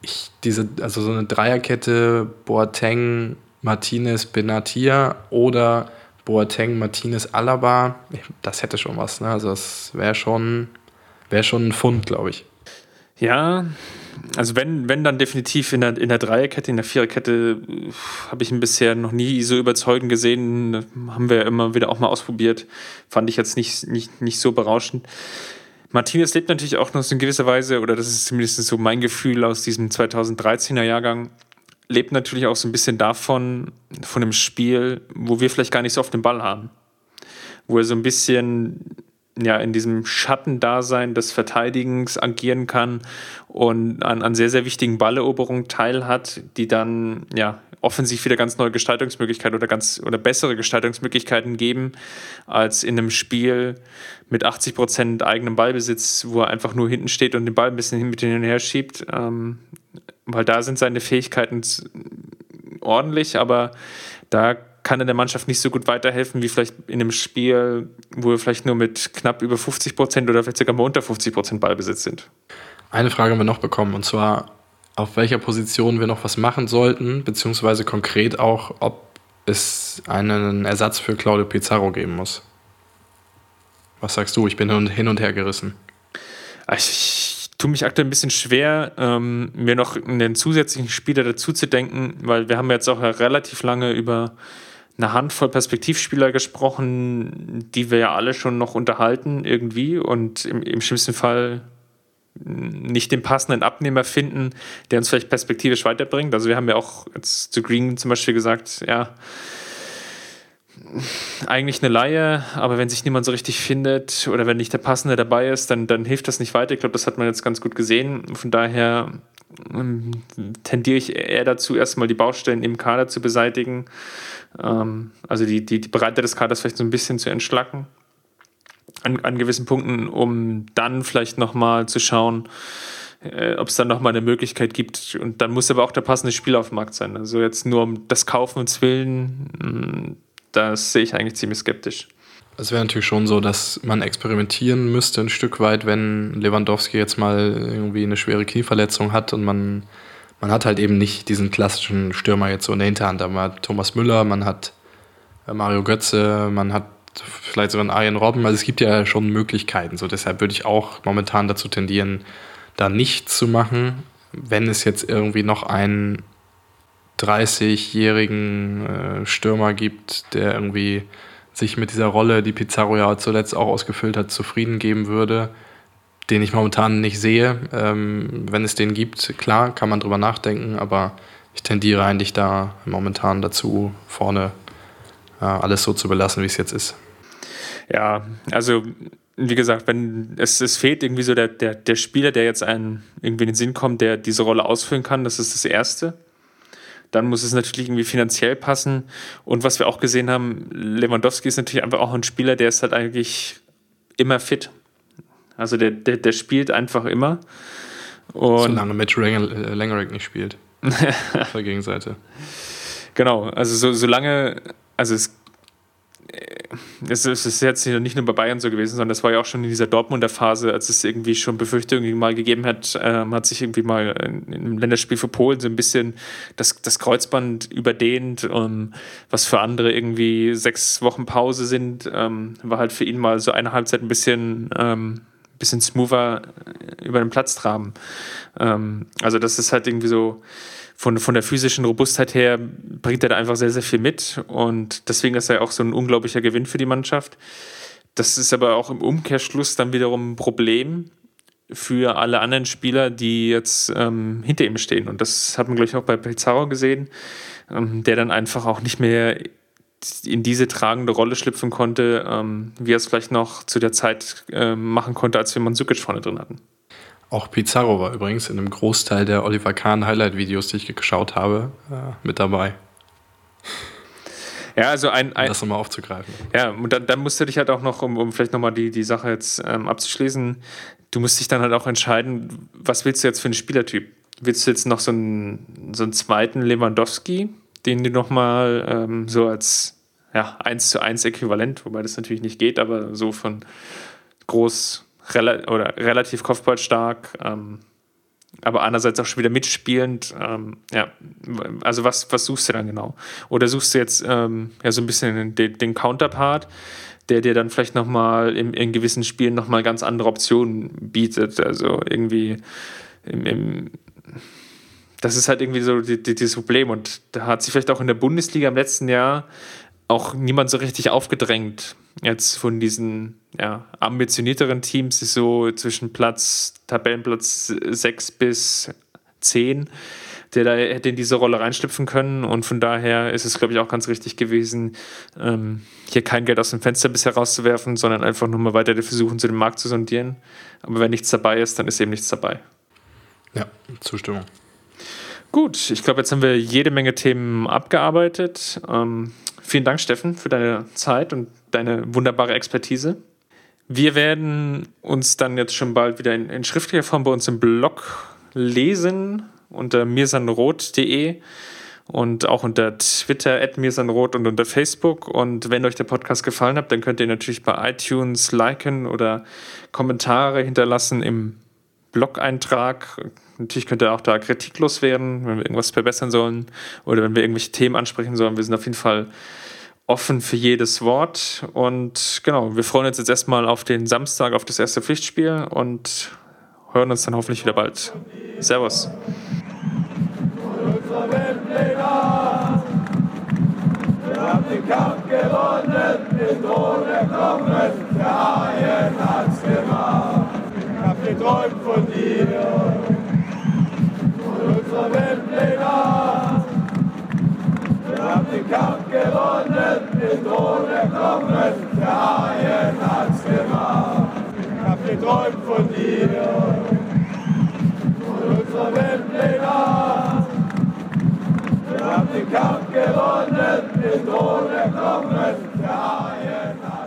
[SPEAKER 2] ich diese also so eine Dreierkette Boateng, Martinez, Benatia oder Boateng, Martinez, Alaba, das hätte schon was. Ne? Also das wäre schon, wär schon ein Fund, glaube ich.
[SPEAKER 1] Ja, also wenn, wenn dann definitiv in der, in der Dreierkette, in der Viererkette habe ich ihn bisher noch nie so überzeugend gesehen. Haben wir immer wieder auch mal ausprobiert. Fand ich jetzt nicht, nicht, nicht so berauschend. Martinez lebt natürlich auch noch in gewisser Weise, oder das ist zumindest so mein Gefühl aus diesem 2013er Jahrgang, lebt natürlich auch so ein bisschen davon, von dem Spiel, wo wir vielleicht gar nicht so oft den Ball haben. Wo er so ein bisschen ja, in diesem Schattendasein des Verteidigens agieren kann und an, an sehr, sehr wichtigen Balleroberungen teilhat, die dann ja offensiv wieder ganz neue Gestaltungsmöglichkeiten oder ganz oder bessere Gestaltungsmöglichkeiten geben, als in einem Spiel mit 80 Prozent eigenem Ballbesitz, wo er einfach nur hinten steht und den Ball ein bisschen mit hin und her schiebt. Ähm, weil da sind seine Fähigkeiten ordentlich, aber da kann er der Mannschaft nicht so gut weiterhelfen wie vielleicht in einem Spiel, wo wir vielleicht nur mit knapp über 50 Prozent oder vielleicht sogar mal unter 50 Prozent Ballbesitz sind.
[SPEAKER 2] Eine Frage haben wir noch bekommen und zwar, auf welcher Position wir noch was machen sollten, beziehungsweise konkret auch, ob es einen Ersatz für Claudio Pizarro geben muss. Was sagst du? Ich bin hin und her gerissen.
[SPEAKER 1] Ich, tue mich aktuell ein bisschen schwer, ähm, mir noch einen zusätzlichen Spieler dazu zu denken, weil wir haben jetzt auch relativ lange über eine Handvoll Perspektivspieler gesprochen, die wir ja alle schon noch unterhalten irgendwie und im, im schlimmsten Fall nicht den passenden Abnehmer finden, der uns vielleicht perspektivisch weiterbringt. Also wir haben ja auch jetzt zu Green zum Beispiel gesagt, ja, eigentlich eine Laie, aber wenn sich niemand so richtig findet oder wenn nicht der Passende dabei ist, dann, dann hilft das nicht weiter. Ich glaube, das hat man jetzt ganz gut gesehen. Von daher ähm, tendiere ich eher dazu, erstmal die Baustellen im Kader zu beseitigen. Ähm, also die, die, die Breite des Kaders vielleicht so ein bisschen zu entschlacken an, an gewissen Punkten, um dann vielleicht nochmal zu schauen, äh, ob es dann nochmal eine Möglichkeit gibt. Und dann muss aber auch der passende Spieler auf dem Markt sein. Also jetzt nur um das Kaufen und Willen, das sehe ich eigentlich ziemlich skeptisch.
[SPEAKER 2] Es wäre natürlich schon so, dass man experimentieren müsste ein Stück weit, wenn Lewandowski jetzt mal irgendwie eine schwere Knieverletzung hat und man, man hat halt eben nicht diesen klassischen Stürmer jetzt so in der Hinterhand. Aber man hat Thomas Müller, man hat äh, Mario Götze, man hat vielleicht sogar einen Arjen Robben. Also es gibt ja schon Möglichkeiten. So deshalb würde ich auch momentan dazu tendieren, da nichts zu machen. Wenn es jetzt irgendwie noch einen 30-jährigen äh, Stürmer gibt, der irgendwie sich mit dieser Rolle, die Pizarro ja zuletzt auch ausgefüllt hat, zufrieden geben würde, den ich momentan nicht sehe. Ähm, wenn es den gibt, klar, kann man drüber nachdenken, aber ich tendiere eigentlich da momentan dazu, vorne äh, alles so zu belassen, wie es jetzt ist.
[SPEAKER 1] Ja, also wie gesagt, wenn es, es fehlt irgendwie so der, der, der Spieler, der jetzt einen irgendwie in den Sinn kommt, der diese Rolle ausfüllen kann, das ist das Erste dann muss es natürlich irgendwie finanziell passen. Und was wir auch gesehen haben, Lewandowski ist natürlich einfach auch ein Spieler, der ist halt eigentlich immer fit. Also der, der, der spielt einfach immer.
[SPEAKER 2] Und Solange Mitch Langerick nicht spielt. (laughs) Auf der Gegenseite.
[SPEAKER 1] Genau, also so, solange, also es es ist jetzt nicht nur bei Bayern so gewesen, sondern das war ja auch schon in dieser Dortmunder Phase, als es irgendwie schon Befürchtungen mal gegeben hat, ähm, hat sich irgendwie mal im Länderspiel für Polen so ein bisschen das, das Kreuzband überdehnt, um, was für andere irgendwie sechs Wochen Pause sind, ähm, war halt für ihn mal so eine Halbzeit ein bisschen, ähm, bisschen smoother über den Platz traben. Ähm, also das ist halt irgendwie so, von, von der physischen Robustheit her bringt er da einfach sehr, sehr viel mit und deswegen ist er auch so ein unglaublicher Gewinn für die Mannschaft. Das ist aber auch im Umkehrschluss dann wiederum ein Problem für alle anderen Spieler, die jetzt ähm, hinter ihm stehen. Und das hat man, glaube ich, auch bei Pizarro gesehen, ähm, der dann einfach auch nicht mehr in diese tragende Rolle schlüpfen konnte, ähm, wie er es vielleicht noch zu der Zeit äh, machen konnte, als wir Mansukic vorne drin hatten.
[SPEAKER 2] Auch Pizarro war übrigens in einem Großteil der Oliver Kahn Highlight-Videos, die ich geschaut habe, äh, mit dabei.
[SPEAKER 1] Ja, also ein. ein
[SPEAKER 2] um das nochmal aufzugreifen.
[SPEAKER 1] Ja, und dann, dann musst du dich halt auch noch, um, um vielleicht nochmal die, die Sache jetzt ähm, abzuschließen, du musst dich dann halt auch entscheiden, was willst du jetzt für einen Spielertyp? Willst du jetzt noch so einen, so einen zweiten Lewandowski, den du nochmal ähm, so als ja, 1 zu 1 Äquivalent, wobei das natürlich nicht geht, aber so von groß rela oder relativ kopfballstark, ähm, aber andererseits auch schon wieder mitspielend. Ähm, ja, also was, was suchst du dann genau? Oder suchst du jetzt ähm, ja so ein bisschen den, den Counterpart, der dir dann vielleicht nochmal in, in gewissen Spielen nochmal ganz andere Optionen bietet? Also irgendwie im, im das ist halt irgendwie so die, die, Problem. Und da hat sich vielleicht auch in der Bundesliga im letzten Jahr auch niemand so richtig aufgedrängt. Jetzt von diesen ja, ambitionierteren Teams ist so zwischen Platz, Tabellenplatz 6 bis 10, der da hätte in diese Rolle reinschlüpfen können. Und von daher ist es, glaube ich, auch ganz richtig gewesen, ähm, hier kein Geld aus dem Fenster bisher rauszuwerfen, sondern einfach nur mal weiter versuchen, zu dem Markt zu sondieren. Aber wenn nichts dabei ist, dann ist eben nichts dabei.
[SPEAKER 2] Ja, Zustimmung.
[SPEAKER 1] Gut, ich glaube, jetzt haben wir jede Menge Themen abgearbeitet. Ähm, vielen Dank, Steffen, für deine Zeit und deine wunderbare Expertise. Wir werden uns dann jetzt schon bald wieder in, in schriftlicher Form bei uns im Blog lesen unter mirsanrot.de und auch unter Twitter at mirsanrot und unter Facebook. Und wenn euch der Podcast gefallen hat, dann könnt ihr natürlich bei iTunes liken oder Kommentare hinterlassen im Blog-Eintrag. Natürlich könnt ihr auch da kritiklos werden, wenn wir irgendwas verbessern sollen oder wenn wir irgendwelche Themen ansprechen sollen. Wir sind auf jeden Fall offen für jedes Wort. Und genau, wir freuen uns jetzt erstmal auf den Samstag, auf das erste Pflichtspiel und hören uns dann hoffentlich wieder bald. Servus. Wir haben den Kampf gewonnen, den Thron erklommen, der Haien hat's gemacht. Ich hab geträumt von dir unserer Weltpläne. Wir haben den Kampf gewonnen, den Thron erklommen, der Haien hat's gemacht. Ich hab geträumt von dir, von unserer Weltpläne. Wir haben den Kampf gewonnen, den Thron erklommen, der Haien